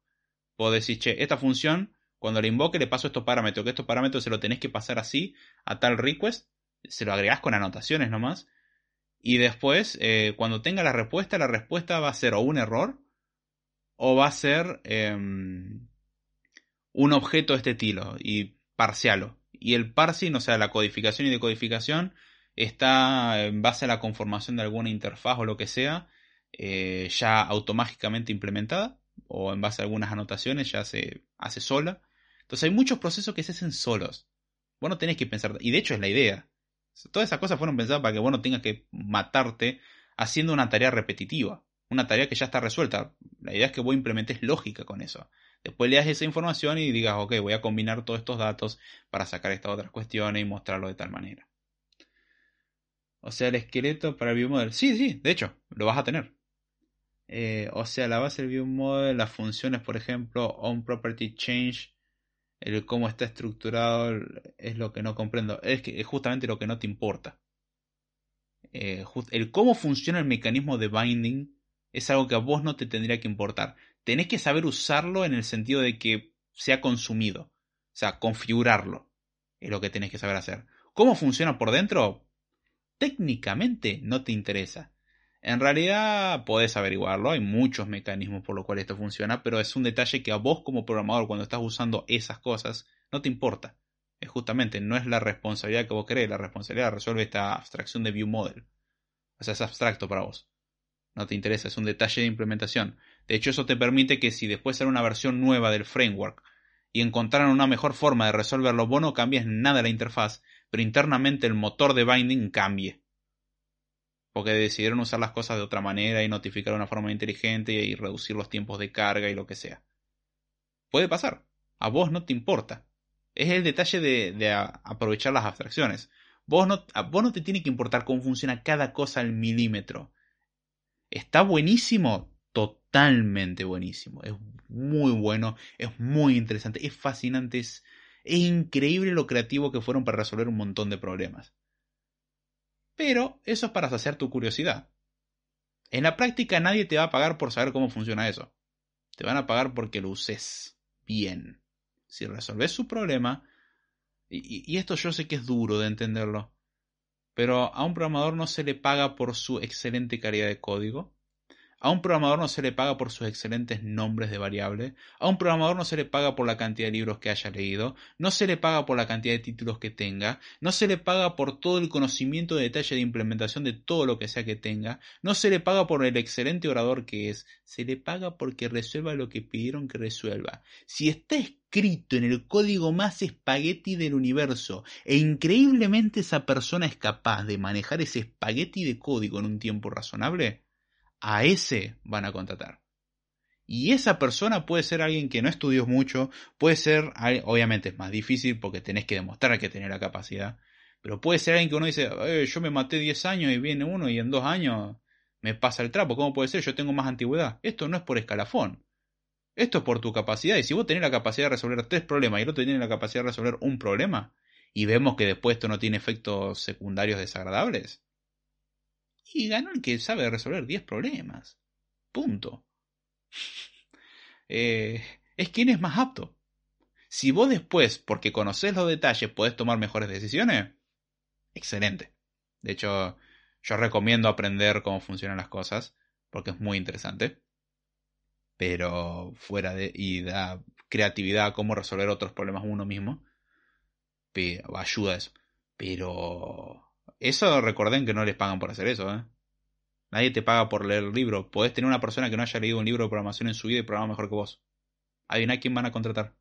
Puedo decir, che, esta función, cuando la invoque le paso estos parámetros, que estos parámetros se lo tenés que pasar así a tal request, se lo agregás con anotaciones nomás. Y después, eh, cuando tenga la respuesta, la respuesta va a ser o un error o va a ser em, un objeto de este estilo y parcialo. Y el parsing, o sea, la codificación y decodificación, está en base a la conformación de alguna interfaz o lo que sea, eh, ya automáticamente implementada, o en base a algunas anotaciones ya se hace sola. Entonces hay muchos procesos que se hacen solos. Vos no tenés que pensar, y de hecho es la idea. Todas esas cosas fueron pensadas para que vos no tengas que matarte haciendo una tarea repetitiva. Una tarea que ya está resuelta. La idea es que vos implementes lógica con eso. Después le das esa información y digas, ok, voy a combinar todos estos datos para sacar estas otras cuestiones y mostrarlo de tal manera. O sea, el esqueleto para el ViewModel. Sí, sí, de hecho, lo vas a tener. Eh, o sea, la base del ViewModel, las funciones, por ejemplo, onPropertyChange, el cómo está estructurado es lo que no comprendo. Es, que, es justamente lo que no te importa. Eh, el cómo funciona el mecanismo de binding es algo que a vos no te tendría que importar. Tenés que saber usarlo en el sentido de que sea consumido. O sea, configurarlo. Es lo que tenés que saber hacer. ¿Cómo funciona por dentro? técnicamente no te interesa. En realidad podés averiguarlo, hay muchos mecanismos por los cuales esto funciona, pero es un detalle que a vos como programador cuando estás usando esas cosas no te importa. Es justamente, no es la responsabilidad que vos querés, la responsabilidad resuelve esta abstracción de view model. O sea, es abstracto para vos. No te interesa, es un detalle de implementación. De hecho, eso te permite que si después sale una versión nueva del framework y encontraran una mejor forma de resolverlo, vos no cambies nada la interfaz, pero internamente el motor de binding cambie. Porque decidieron usar las cosas de otra manera y notificar de una forma inteligente y reducir los tiempos de carga y lo que sea. Puede pasar. A vos no te importa. Es el detalle de, aprovechar las abstracciones. Vos no, a vos no te tiene que importar cómo funciona cada cosa al milímetro. ¿Está buenísimo? Totalmente buenísimo. Es muy bueno, es muy interesante, es fascinante, es, es increíble lo creativo que fueron para resolver un montón de problemas. Pero eso es para saciar tu curiosidad. En la práctica nadie te va a pagar por saber cómo funciona eso. Te van a pagar porque lo uses bien. Si resolves su problema, y, y, esto yo sé que es duro de entenderlo, pero a un programador no se le paga por su excelente calidad de código, a un programador no se le paga por sus excelentes nombres de variable. A un programador no se le paga por la cantidad de libros que haya leído. No se le paga por la cantidad de títulos que tenga. No se le paga por todo el conocimiento de detalle de implementación de todo lo que sea que tenga. No se le paga por el excelente orador que es. Se le paga porque resuelva lo que pidieron que resuelva. Si está escrito en el código más espagueti del universo e increíblemente esa persona es capaz de manejar ese espagueti de código en un tiempo razonable, a ese van a contratar. Y esa persona puede ser alguien que no estudió mucho, puede ser, obviamente es más difícil porque tenés que demostrar que tiene la capacidad, pero puede ser alguien que uno dice, eh, yo me maté 10 años y viene uno y en 2 años me pasa el trapo, ¿cómo puede ser? Yo tengo más antigüedad. Esto no es por escalafón. Esto es por tu capacidad. Y si vos tenés la capacidad de resolver tres problemas y el otro tiene la capacidad de resolver un problema, y vemos que después esto no tiene efectos secundarios desagradables, y ganó el que sabe resolver 10 problemas. Punto. Eh, es quien es más apto. Si vos después, porque conocés los detalles, podés tomar mejores decisiones, excelente. De hecho, yo recomiendo aprender cómo funcionan las cosas, porque es muy interesante. Pero fuera de... y da creatividad, cómo resolver otros problemas uno mismo. Pero, ayuda a eso. Pero... Eso recuerden que no les pagan por hacer eso, ¿eh? Nadie te paga por leer el libro. Podés tener una persona que no haya leído un libro de programación en su vida y programa mejor que vos. Adivina quién van a contratar.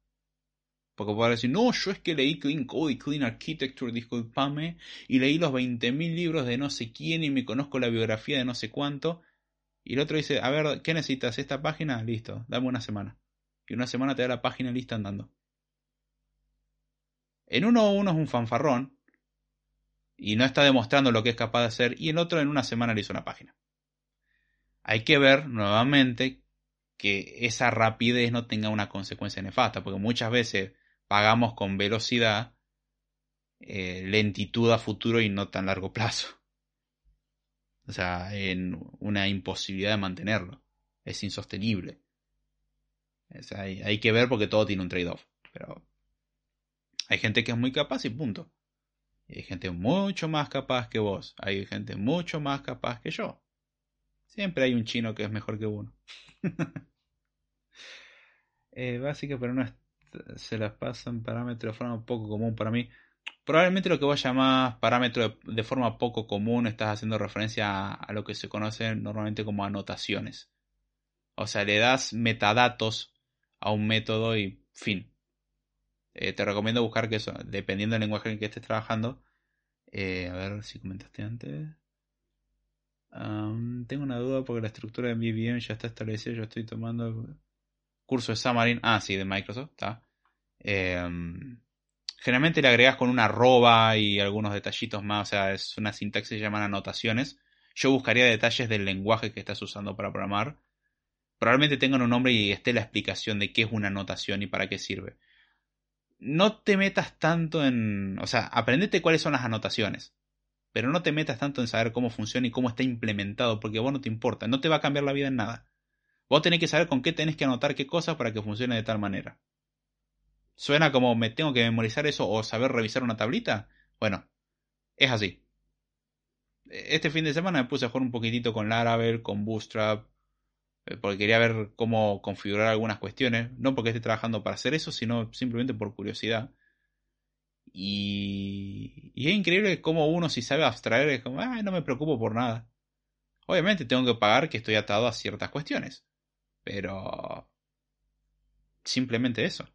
Porque puede decir, no, yo es que leí Clean Code y Clean Architecture, disculpame, y leí los 20.000 libros de no sé quién y me conozco la biografía de no sé cuánto. Y el otro dice, a ver, ¿qué necesitas? ¿Esta página? Listo, dame una semana. Y una semana te da la página lista andando. En uno uno es un fanfarrón y no está demostrando lo que es capaz de hacer, y el otro en una semana le hizo una página. Hay que ver nuevamente que esa rapidez no tenga una consecuencia nefasta, porque muchas veces pagamos con velocidad, eh, lentitud a futuro y no tan largo plazo. O sea, en una imposibilidad de mantenerlo. Es insostenible. hay, que ver porque todo tiene un trade-off. Pero hay gente que es muy capaz y punto. Y hay gente mucho más capaz que vos. Hay gente mucho más capaz que yo. Siempre hay un chino que es mejor que uno. eh, básica, pero no se las pasan parámetros de forma poco común para mí. Probablemente lo que vos llamás parámetro de, forma poco común estás haciendo referencia a, lo que se conoce normalmente como anotaciones. O sea, le das metadatos a un método y fin. Eh, te recomiendo buscar que eso, dependiendo del lenguaje en que estés trabajando. Eh, a ver si comentaste antes. tengo una duda porque la estructura de bien ya está establecida. Yo estoy tomando curso de Xamarin. Ah, sí, de Microsoft. Está. Em, generalmente le agregas con una arroba y algunos detallitos más, o sea, es una sintaxis que llaman anotaciones. Yo buscaría detalles del lenguaje que estás usando para programar. Probablemente tengan un nombre y esté la explicación de qué es una anotación y para qué sirve. No te metas tanto en... O sea, aprendete cuáles son las anotaciones. Pero no te metas tanto en saber cómo funciona y cómo está implementado, porque a vos no te importa, no te va a cambiar la vida en nada. Vos tenés que saber con qué tenés que anotar qué cosas para que funcione de tal manera. ¿Suena como me tengo que memorizar eso o saber revisar una tablita? Bueno, es así. Este fin de semana me puse a jugar un poquitito con Laravel, con Bootstrap, eh, porque quería ver cómo configurar algunas cuestiones. No porque esté trabajando para hacer eso, sino simplemente por curiosidad. Y, y es increíble cómo uno si sabe abstraer es como, no me preocupo por nada. Obviamente tengo que pagar que estoy atado a ciertas cuestiones. Pero... Simplemente eso.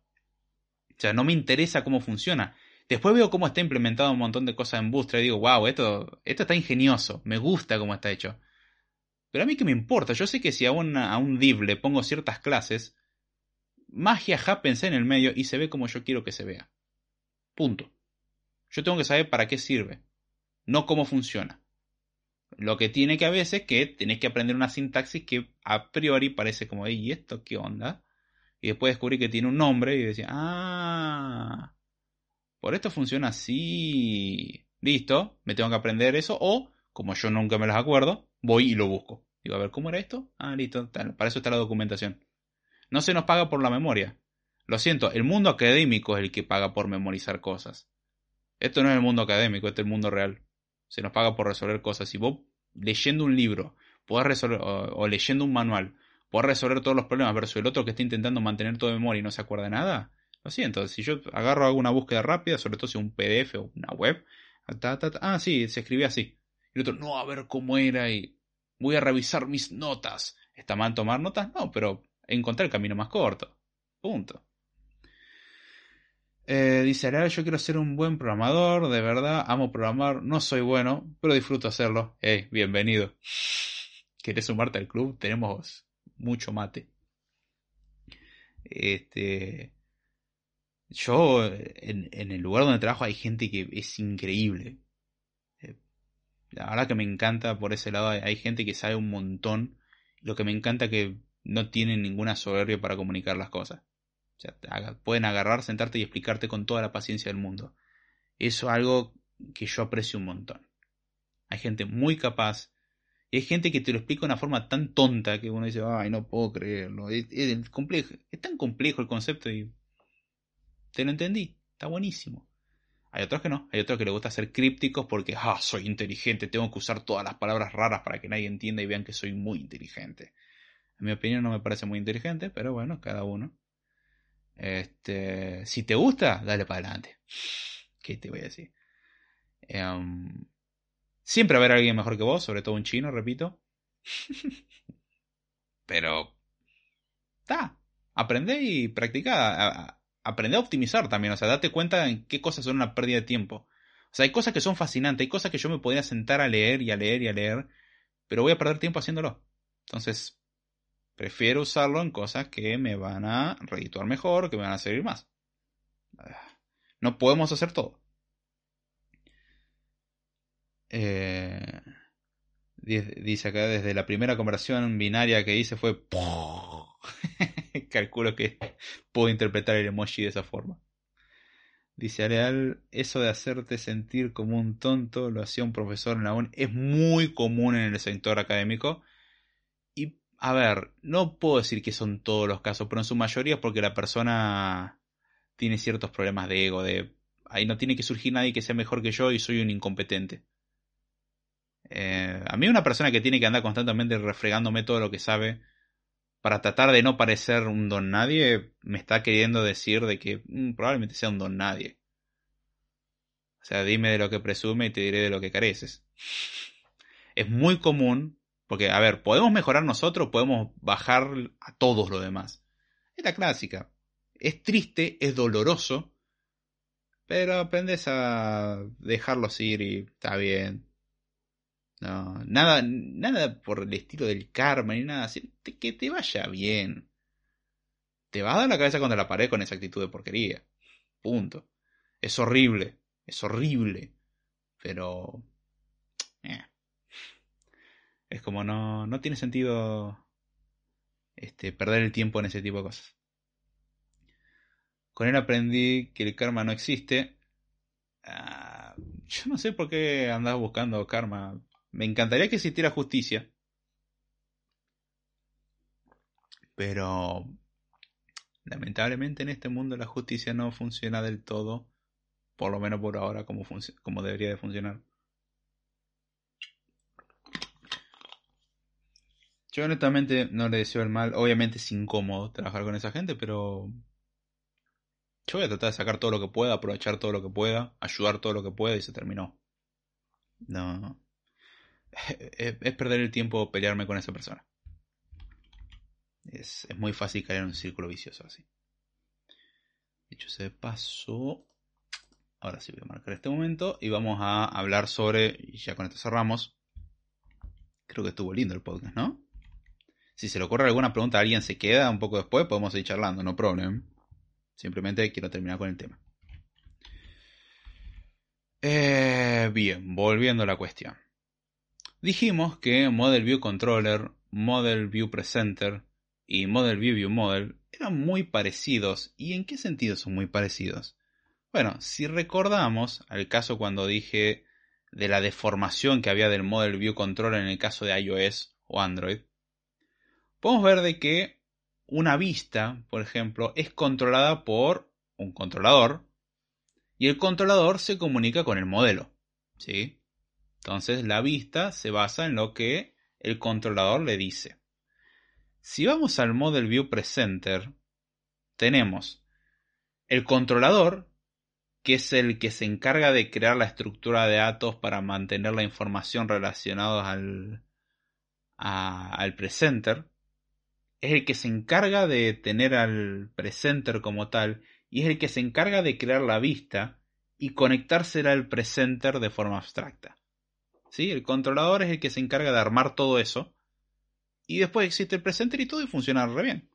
O sea, no me interesa cómo funciona. Después veo cómo está implementado un montón de cosas en Bootstrap y digo, wow, esto, esto está ingenioso, me gusta cómo está hecho. Pero a mí qué me importa, yo sé que si a, a un div le pongo ciertas clases, magia happens en el medio y se ve como yo quiero que se vea. Punto. Yo tengo que saber para qué sirve, no cómo funciona. Lo que tiene que a veces que tenés que aprender una sintaxis que a priori parece como, ¿y esto qué onda? Y después descubrí que tiene un nombre y decía, ah, por esto funciona así. Listo, me tengo que aprender eso o, como yo nunca me los acuerdo, voy y lo busco. Digo, a ver, ¿cómo era esto? Ah, listo, para eso está la documentación. No se nos paga por la memoria. Lo siento, el mundo académico es el que paga por memorizar cosas. Esto no es el mundo académico, este es el mundo real. Se nos paga por resolver cosas. Si vos leyendo un libro podés resolver, o leyendo un manual poder resolver todos los problemas versus el otro que está intentando mantener todo de memoria y no se acuerda de nada. Lo siento, si yo agarro alguna búsqueda rápida, sobre todo si un PDF o una web, ah, sí, se escribía así. Y el otro, no, a ver cómo era y voy a revisar mis notas. ¿Está mal tomar notas? No, pero encontré el camino más corto. Punto. Eh, dice yo quiero ser un buen programador, de verdad, amo programar, no soy bueno, pero disfruto hacerlo. Hey, bienvenido. ¿Quieres sumarte al club? Tenemos mucho mate. Este, yo, en, el lugar donde trabajo hay gente que es increíble. Eh, la verdad que me encanta por ese lado, hay gente que sabe un montón. Lo que me encanta que no tienen ninguna soberbia para comunicar las cosas. O sea, pueden agarrar, sentarte y explicarte con toda la paciencia del mundo. Eso es algo que yo aprecio un montón. Hay gente muy capaz, y hay gente que te lo explica de una forma tan tonta que uno dice, ay, no puedo creerlo. Es, tan complejo el concepto y te lo entendí. Está buenísimo. Hay otros que no, hay otros que les gusta ser crípticos porque, ah, soy inteligente, tengo que usar todas las palabras raras para que nadie entienda y vean que soy muy inteligente. En mi opinión no me parece muy inteligente, pero bueno, cada uno. Este, si te gusta, dale para adelante. ¿Qué te voy a decir? Em, siempre va a haber alguien mejor que vos, sobre todo un chino, repito. pero, está, aprende y practica aprende a optimizar también, o sea, date cuenta en qué cosas son una pérdida de tiempo. O sea, hay cosas que son fascinantes, hay cosas que yo me podría sentar a leer y a leer y a leer, pero voy a perder tiempo haciéndolo. Entonces, prefiero usarlo en cosas que me van a redituar mejor, que me van a servir más. No podemos hacer todo. Eh, dice acá, desde la primera conversación binaria que hice fue... Calculo que puedo interpretar el emoji de esa forma. Dice Areal, eso de hacerte sentir como un tonto lo hacía un profesor en la UN. Es muy común en el sector académico. Y, a ver, no puedo decir que son todos los casos, pero en su mayoría es porque la persona tiene ciertos problemas de ego, de ahí no tiene que surgir nadie que sea mejor que yo y soy un incompetente. Eh, a mí una persona que tiene que andar constantemente refregándome todo lo que sabe para tratar de no parecer un don nadie, me está queriendo decir de que mm, probablemente sea un don nadie. O sea, dime de lo que presume y te diré de lo que careces. Es muy común, porque, a ver, podemos mejorar nosotros, podemos bajar a todos los demás. Es la clásica. Es triste, es doloroso, pero aprendes a dejarlos ir y está bien. No, nada, nada por el estilo del karma ni nada. Que te vaya bien. Te va a dar la cabeza contra la pared con esa actitud de porquería. Punto. Es horrible. Es horrible. Pero... Eh. Es como no, no tiene sentido este, perder el tiempo en ese tipo de cosas. Con él aprendí que el karma no existe. Ah, yo no sé por qué andas buscando karma. Me encantaría que existiera justicia. Pero lamentablemente en este mundo la justicia no funciona del todo, por lo menos por ahora como, como debería de funcionar. Yo honestamente no le deseo el mal. Obviamente es incómodo trabajar con esa gente, pero yo voy a tratar de sacar todo lo que pueda, aprovechar todo lo que pueda, ayudar todo lo que pueda y se terminó. No es, perder el tiempo pelearme con esa persona. Es, muy fácil caer en un círculo vicioso así. Dicho ese paso, ahora sí voy a marcar este momento y vamos a hablar sobre, y ya con esto cerramos, creo que estuvo lindo el podcast, ¿no? Si se le ocurre alguna pregunta a alguien se queda un poco después, podemos seguir charlando, no problem. Simplemente quiero terminar con el tema. Eh, bien, volviendo a la cuestión. Dijimos que Model View Controller, Model View Presenter y Model View View Model eran muy parecidos. ¿Y en qué sentido son muy parecidos? Bueno, si recordamos al caso cuando dije de la deformación que había del Model View Controller en el caso de iOS o Android, podemos ver de que una vista, por ejemplo, es controlada por un controlador y el controlador se comunica con el modelo. ¿sí? Entonces la vista se basa en lo que el controlador le dice. Si vamos al Model View Presenter, tenemos el controlador, que es el que se encarga de crear la estructura de datos para mantener la información relacionada al, al presenter. Es el que se encarga de tener al presenter como tal y es el que se encarga de crear la vista y conectársela al presenter de forma abstracta. ¿Sí? El controlador es el que se encarga de armar todo eso. Y después existe el presenter y todo y funciona re bien.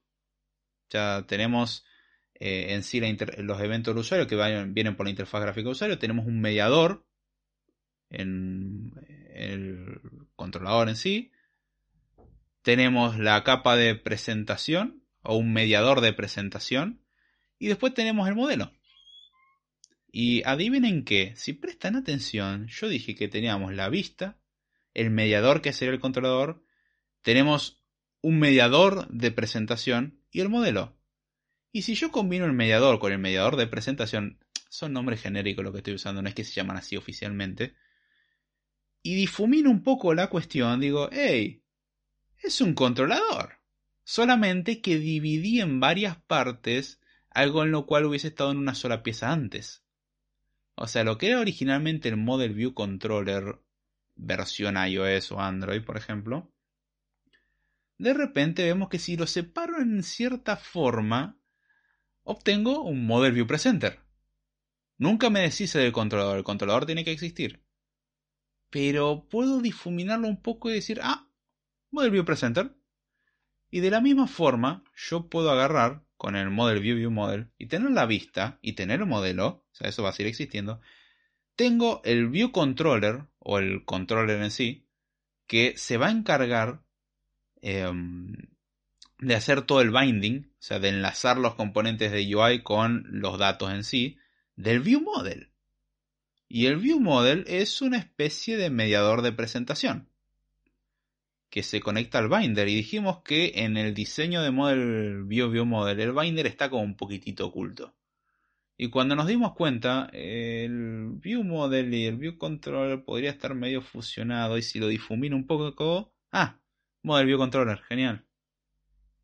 Ya tenemos eh, en sí los eventos del usuario que vienen por la interfaz gráfica del usuario. Tenemos un mediador en el controlador en sí. Tenemos la capa de presentación o un mediador de presentación. Y después tenemos el modelo. Y adivinen qué, si prestan atención, yo dije que teníamos la vista, el mediador que sería el controlador, tenemos un mediador de presentación y el modelo. Y si yo combino el mediador con el mediador de presentación, son nombres genéricos lo que estoy usando, no es que se llaman así oficialmente. Y difumino un poco la cuestión, digo, hey, es un controlador. Solamente que dividí en varias partes algo en lo cual hubiese estado en una sola pieza antes. O sea, lo que era originalmente el Model View Controller versión iOS o Android, por ejemplo, de repente vemos que si lo separo en cierta forma, obtengo un Model View Presenter. Nunca me deshice del controlador, el controlador tiene que existir. Pero puedo difuminarlo un poco y decir, ah, Model View Presenter. Y de la misma forma, yo puedo agarrar con el Model View View Model y tener la vista y tener el modelo, o sea, eso va a seguir existiendo. Tengo el View Controller o el controller en sí que se va a encargar em, de hacer todo el binding, o sea, de enlazar los componentes de UI con los datos en sí del View Model. Y el View Model es una especie de mediador de presentación que se conecta al binder y dijimos que en el diseño de Model View View Model el binder está como un poquitito oculto. Y cuando nos dimos cuenta, el View Model y el View Controller podría estar medio fusionado y si lo difumino un poco, ah, Model View Controller, genial.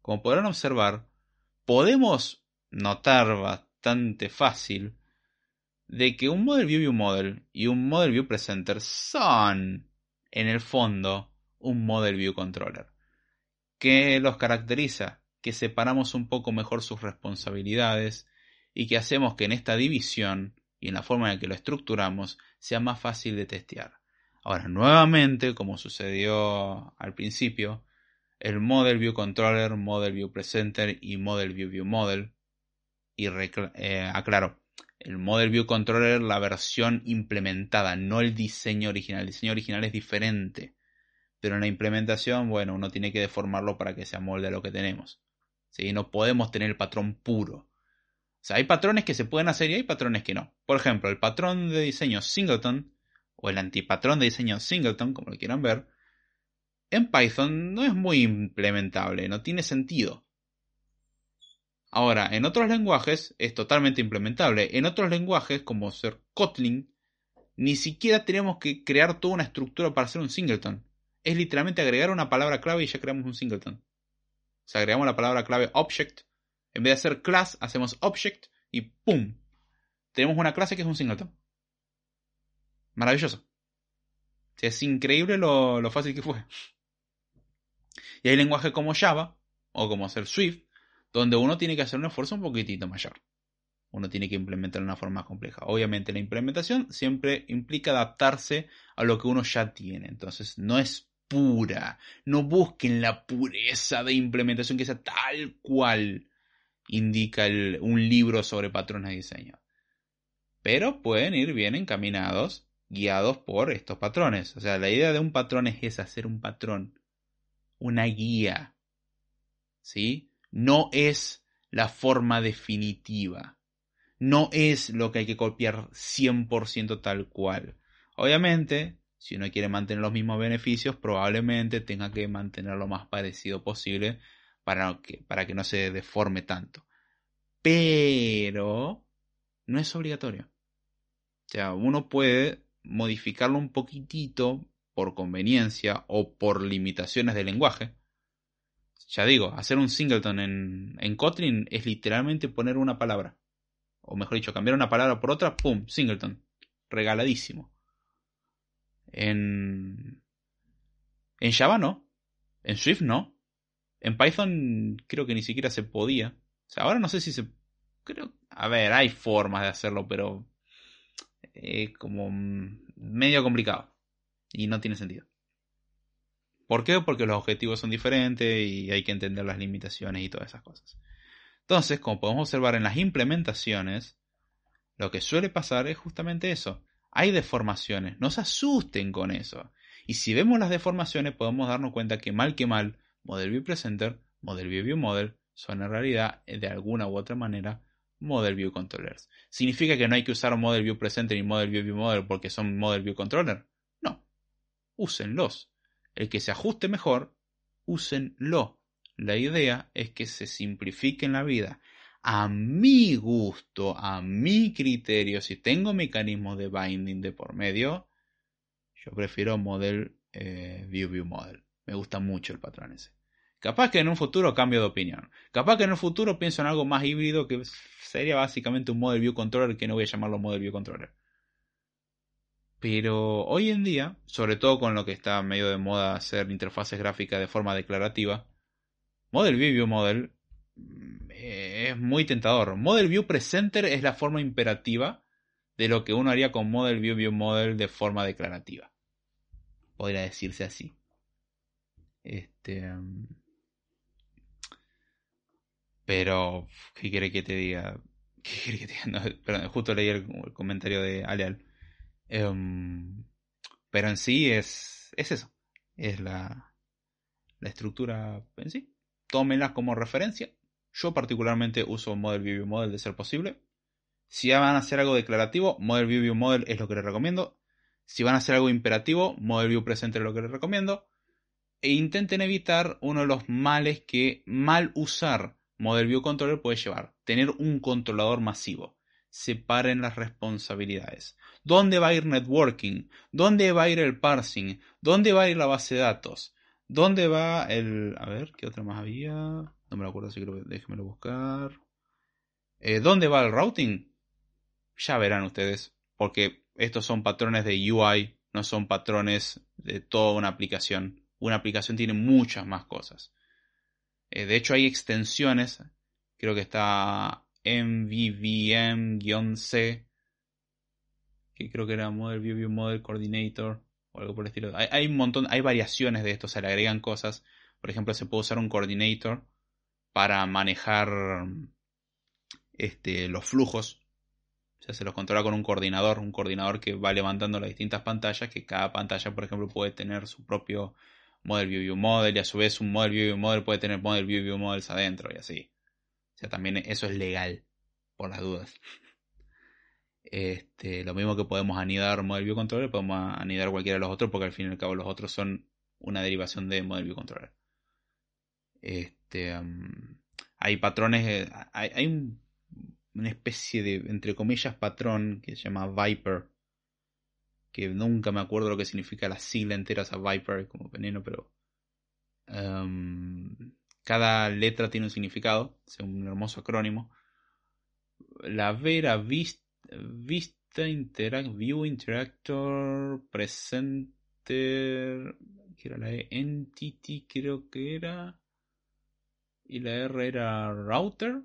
Como podrán observar, podemos notar bastante fácil de que un Model View View Model y un Model View Presenter son, en el fondo, un Model View Controller. ¿Qué los caracteriza? Que separamos un poco mejor sus responsabilidades y que hacemos que en esta división y en la forma en que lo estructuramos sea más fácil de testear. Ahora, nuevamente, como sucedió al principio, el Model View Controller, Model View Presenter y Model View View Model. Y eh, aclaro, el Model View Controller, la versión implementada, no el diseño original. El diseño original es diferente. Pero en la implementación, bueno, uno tiene que deformarlo para que se amolde a lo que tenemos. ¿Sí? No podemos tener el patrón puro. O sea, hay patrones que se pueden hacer y hay patrones que no. Por ejemplo, el patrón de diseño singleton o el antipatrón de diseño singleton, como lo quieran ver, en Python no es muy implementable, no tiene sentido. Ahora, en otros lenguajes es totalmente implementable. En otros lenguajes, como ser Kotlin, ni siquiera tenemos que crear toda una estructura para hacer un singleton es literalmente agregar una palabra clave y ya creamos un singleton. O sea, agregamos la palabra clave object. En vez de hacer class, hacemos object y ¡pum! Tenemos una clase que es un singleton. Maravilloso. es increíble lo, lo fácil que fue. Y hay lenguajes como Java o como hacer Swift, donde uno tiene que hacer un esfuerzo un poquitito mayor. Uno tiene que implementar de una forma más compleja. Obviamente la implementación siempre implica adaptarse a lo que uno ya tiene. Entonces no es pura. No busquen la pureza de implementación que sea tal cual indica un libro sobre patrones de diseño. Pero pueden ir bien encaminados, guiados por estos patrones. O sea, la idea de un patrón es hacer un patrón, una guía. ¿Sí? No es la forma definitiva. No es lo que hay que copiar 100% tal cual. Obviamente, si uno quiere mantener los mismos beneficios, probablemente tenga que mantener lo más parecido posible para que, para que no se deforme tanto. Pero no es obligatorio. O sea, uno puede modificarlo un poquitito por conveniencia o por limitaciones del lenguaje. Ya digo, hacer un singleton en, en Kotlin es literalmente poner una palabra. O mejor dicho, cambiar una palabra por otra, ¡pum! Singleton. Regaladísimo. En, en Java no. En Swift no. En Python creo que ni siquiera se podía. O sea, ahora no sé si se... Creo... A ver, hay formas de hacerlo, pero... Es como medio complicado. Y no tiene sentido. ¿Por qué? Porque los objetivos son diferentes y hay que entender las limitaciones y todas esas cosas. Entonces, como podemos observar en las implementaciones, lo que suele pasar es justamente eso hay deformaciones, no se asusten con eso. Y si vemos las deformaciones podemos darnos cuenta que mal que mal, Model View Presenter, Model View View Model son en realidad de alguna u otra manera Model View Controllers. ¿Significa que no hay que usar Model View Presenter y Model View View Model porque son Model View Controller? No, úsenlos. El que se ajuste mejor, úsenlo. La idea es que se simplifiquen la vida. A mi gusto, a mi criterio, si tengo mecanismos de binding de por medio, yo prefiero Model eh, View View Model. Me gusta mucho el patrón ese. Capaz que en un futuro cambio de opinión. Capaz que en un futuro pienso en algo más híbrido que sería básicamente un Model View Controller que no voy a llamarlo Model View Controller. Pero hoy en día, sobre todo con lo que está medio de moda hacer interfaces gráficas de forma declarativa, Model View View Model es muy tentador. Model View Presenter es la forma imperativa de lo que uno haría con Model View View Model de forma declarativa. Podría decirse así. Este. Mm, pero, ¿qué quiere que te diga? ¿Qué quiere que te diga? perdón, justo leí el, comentario de Aleal. Em, pero en sí es, es eso. Es la, la estructura en sí. Tómenla como referencia. Yo particularmente uso Model View Model de ser posible. Si van a hacer algo declarativo, Model View Model es lo que les recomiendo. Si van a hacer algo imperativo, Model View Presenter es lo que les recomiendo. E intenten evitar uno de los males que mal usar Model View Controller puede llevar. Tener un controlador masivo. Separen las responsabilidades. ¿Dónde va a ir networking? ¿Dónde va a ir el parsing? ¿Dónde va a ir la base de datos? ¿Dónde va el... A ver, ¿qué otra más había? No me lo acuerdo, así que déjenmelo buscar. Eh, ¿Dónde va el routing? Ya verán ustedes, porque estos son patrones de UI, no son patrones de toda una aplicación. Una aplicación tiene muchas más cosas. Eh, de hecho, hay extensiones. Creo que está MVVM-C. Que creo que era Model View View Model Coordinator. O algo por el estilo. Hay, un montón, hay variaciones de esto. Se le agregan cosas. Por ejemplo, se puede usar un coordinator para manejar este, los flujos. O sea, se los controla con un coordinador, un coordinador que va levantando las distintas pantallas, que cada pantalla, por ejemplo, puede tener su propio Model View View Model y a su vez un Model View View Model puede tener Model View View Models adentro y así. O sea, también eso es legal, por las dudas. Este, lo mismo que podemos anidar Model View Controller, podemos anidar cualquiera de los otros porque al fin y al cabo los otros son una derivación de Model View Controller. Este, hay patrones, hay, hay una especie de, entre comillas, patrón que se llama Viper, que nunca me acuerdo lo que significa la sigla entera, a Viper como veneno, pero cada letra tiene un significado, es un hermoso acrónimo. La Vera Vista, Vista Interact, View Interactor, Presenter, que era la e, Entity, creo que era. Y la R era Router.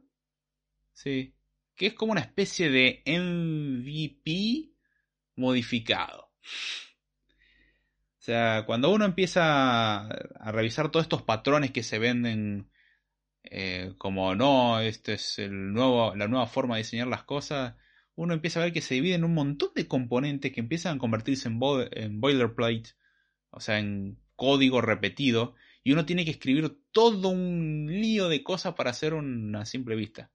Sí. Que es como una especie de MVP modificado. O sea, cuando uno empieza a revisar todos estos patrones que se venden eh, como no, esta es el nuevo, la nueva forma de diseñar las cosas, uno empieza a ver que se dividen un montón de componentes que empiezan a convertirse en, en boilerplate, o sea, en código repetido, y uno tiene que escribir todo un lío de cosas para hacer una simple vista.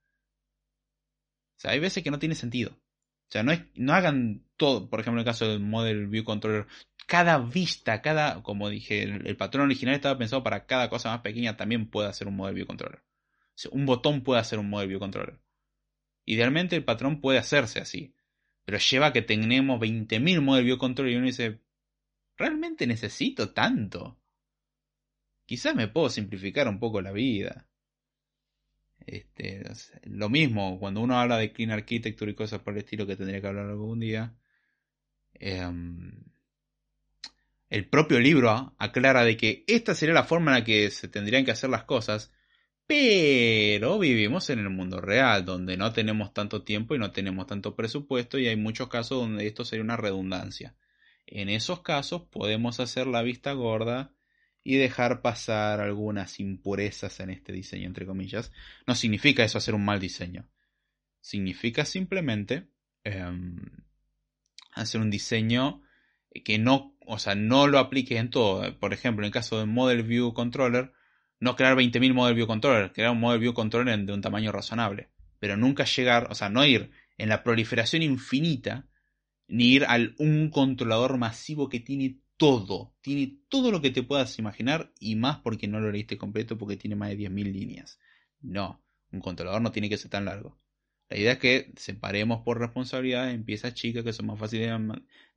O sea, hay veces que no tiene sentido. O sea, no, no hagan todo, por ejemplo, en el caso del Model View Controller, cada vista, cada, como dije, el, patrón original estaba pensado para cada cosa más pequeña también puede hacer un Model View Controller. Un botón puede hacer un Model View Controller. Idealmente el patrón puede hacerse así, pero lleva que tengamos 20.000 Model View Controller y uno dice, ¿realmente necesito tanto? Quizás me puedo simplificar un poco la vida. Este, lo mismo, cuando uno habla de Clean Architecture y cosas por el estilo que tendría que hablar algún día, em, el propio libro aclara de que esta sería la forma en la que se tendrían que hacer las cosas, pero vivimos en el mundo real, donde no tenemos tanto tiempo y no tenemos tanto presupuesto y hay muchos casos donde esto sería una redundancia. En esos casos podemos hacer la vista gorda y dejar pasar algunas impurezas en este diseño, entre comillas. No significa eso hacer un mal diseño. Significa simplemente em, hacer un diseño que no, o sea, no lo apliques en todo. Por ejemplo, en el caso de Model View Controller, no crear 20.000 Model View Controller, crear un Model View Controller de un tamaño razonable. Pero nunca llegar, o sea, no ir en la proliferación infinita, ni ir al un controlador masivo que tiene todo, tiene todo lo que te puedas imaginar y más porque no lo leíste completo porque tiene más de 10.000 líneas. No, Un controlador no tiene que ser tan largo. La idea es que separemos por responsabilidad en piezas chicas que son más fáciles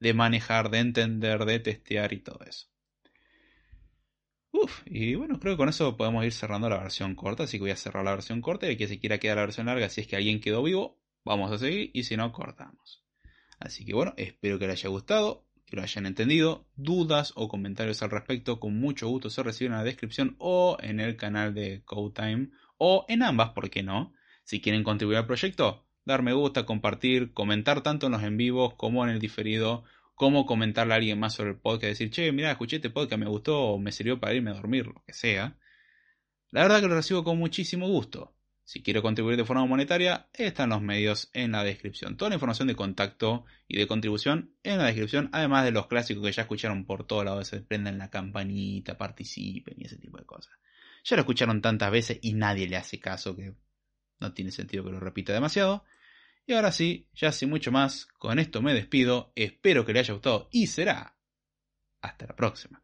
de manejar, de entender, de testear y todo eso. Uf, y bueno, creo que con eso podemos ir cerrando la versión corta, así que voy a cerrar la versión corta y que si quiera quedar la versión larga, si es que alguien quedó vivo, vamos a seguir y si no, cortamos. Así que bueno, espero que les haya gustado, que lo hayan entendido. Dudas o comentarios al respecto, con mucho gusto se reciben en la descripción o en el canal de Codetime o en ambas, ¿por qué no? Si quieren contribuir al proyecto, dar me gusta, compartir, comentar tanto en los en vivos como en el diferido cómo comentarle a alguien más sobre el podcast, decir, che, mira, escuché este podcast, me gustó, o me sirvió para irme a dormir, lo que sea. La verdad que lo recibo con muchísimo gusto. Si quiero contribuir de forma monetaria, están los medios en la descripción. Toda la información de contacto y de contribución en la descripción, además de los clásicos que ya escucharon por todos lados, se prendan la campanita, participen y ese tipo de cosas. Ya lo escucharon tantas veces y nadie le hace caso que no tiene sentido que lo repita demasiado. Y ahora sí, ya sin mucho más, con esto me despido, espero que le haya gustado y será hasta la próxima.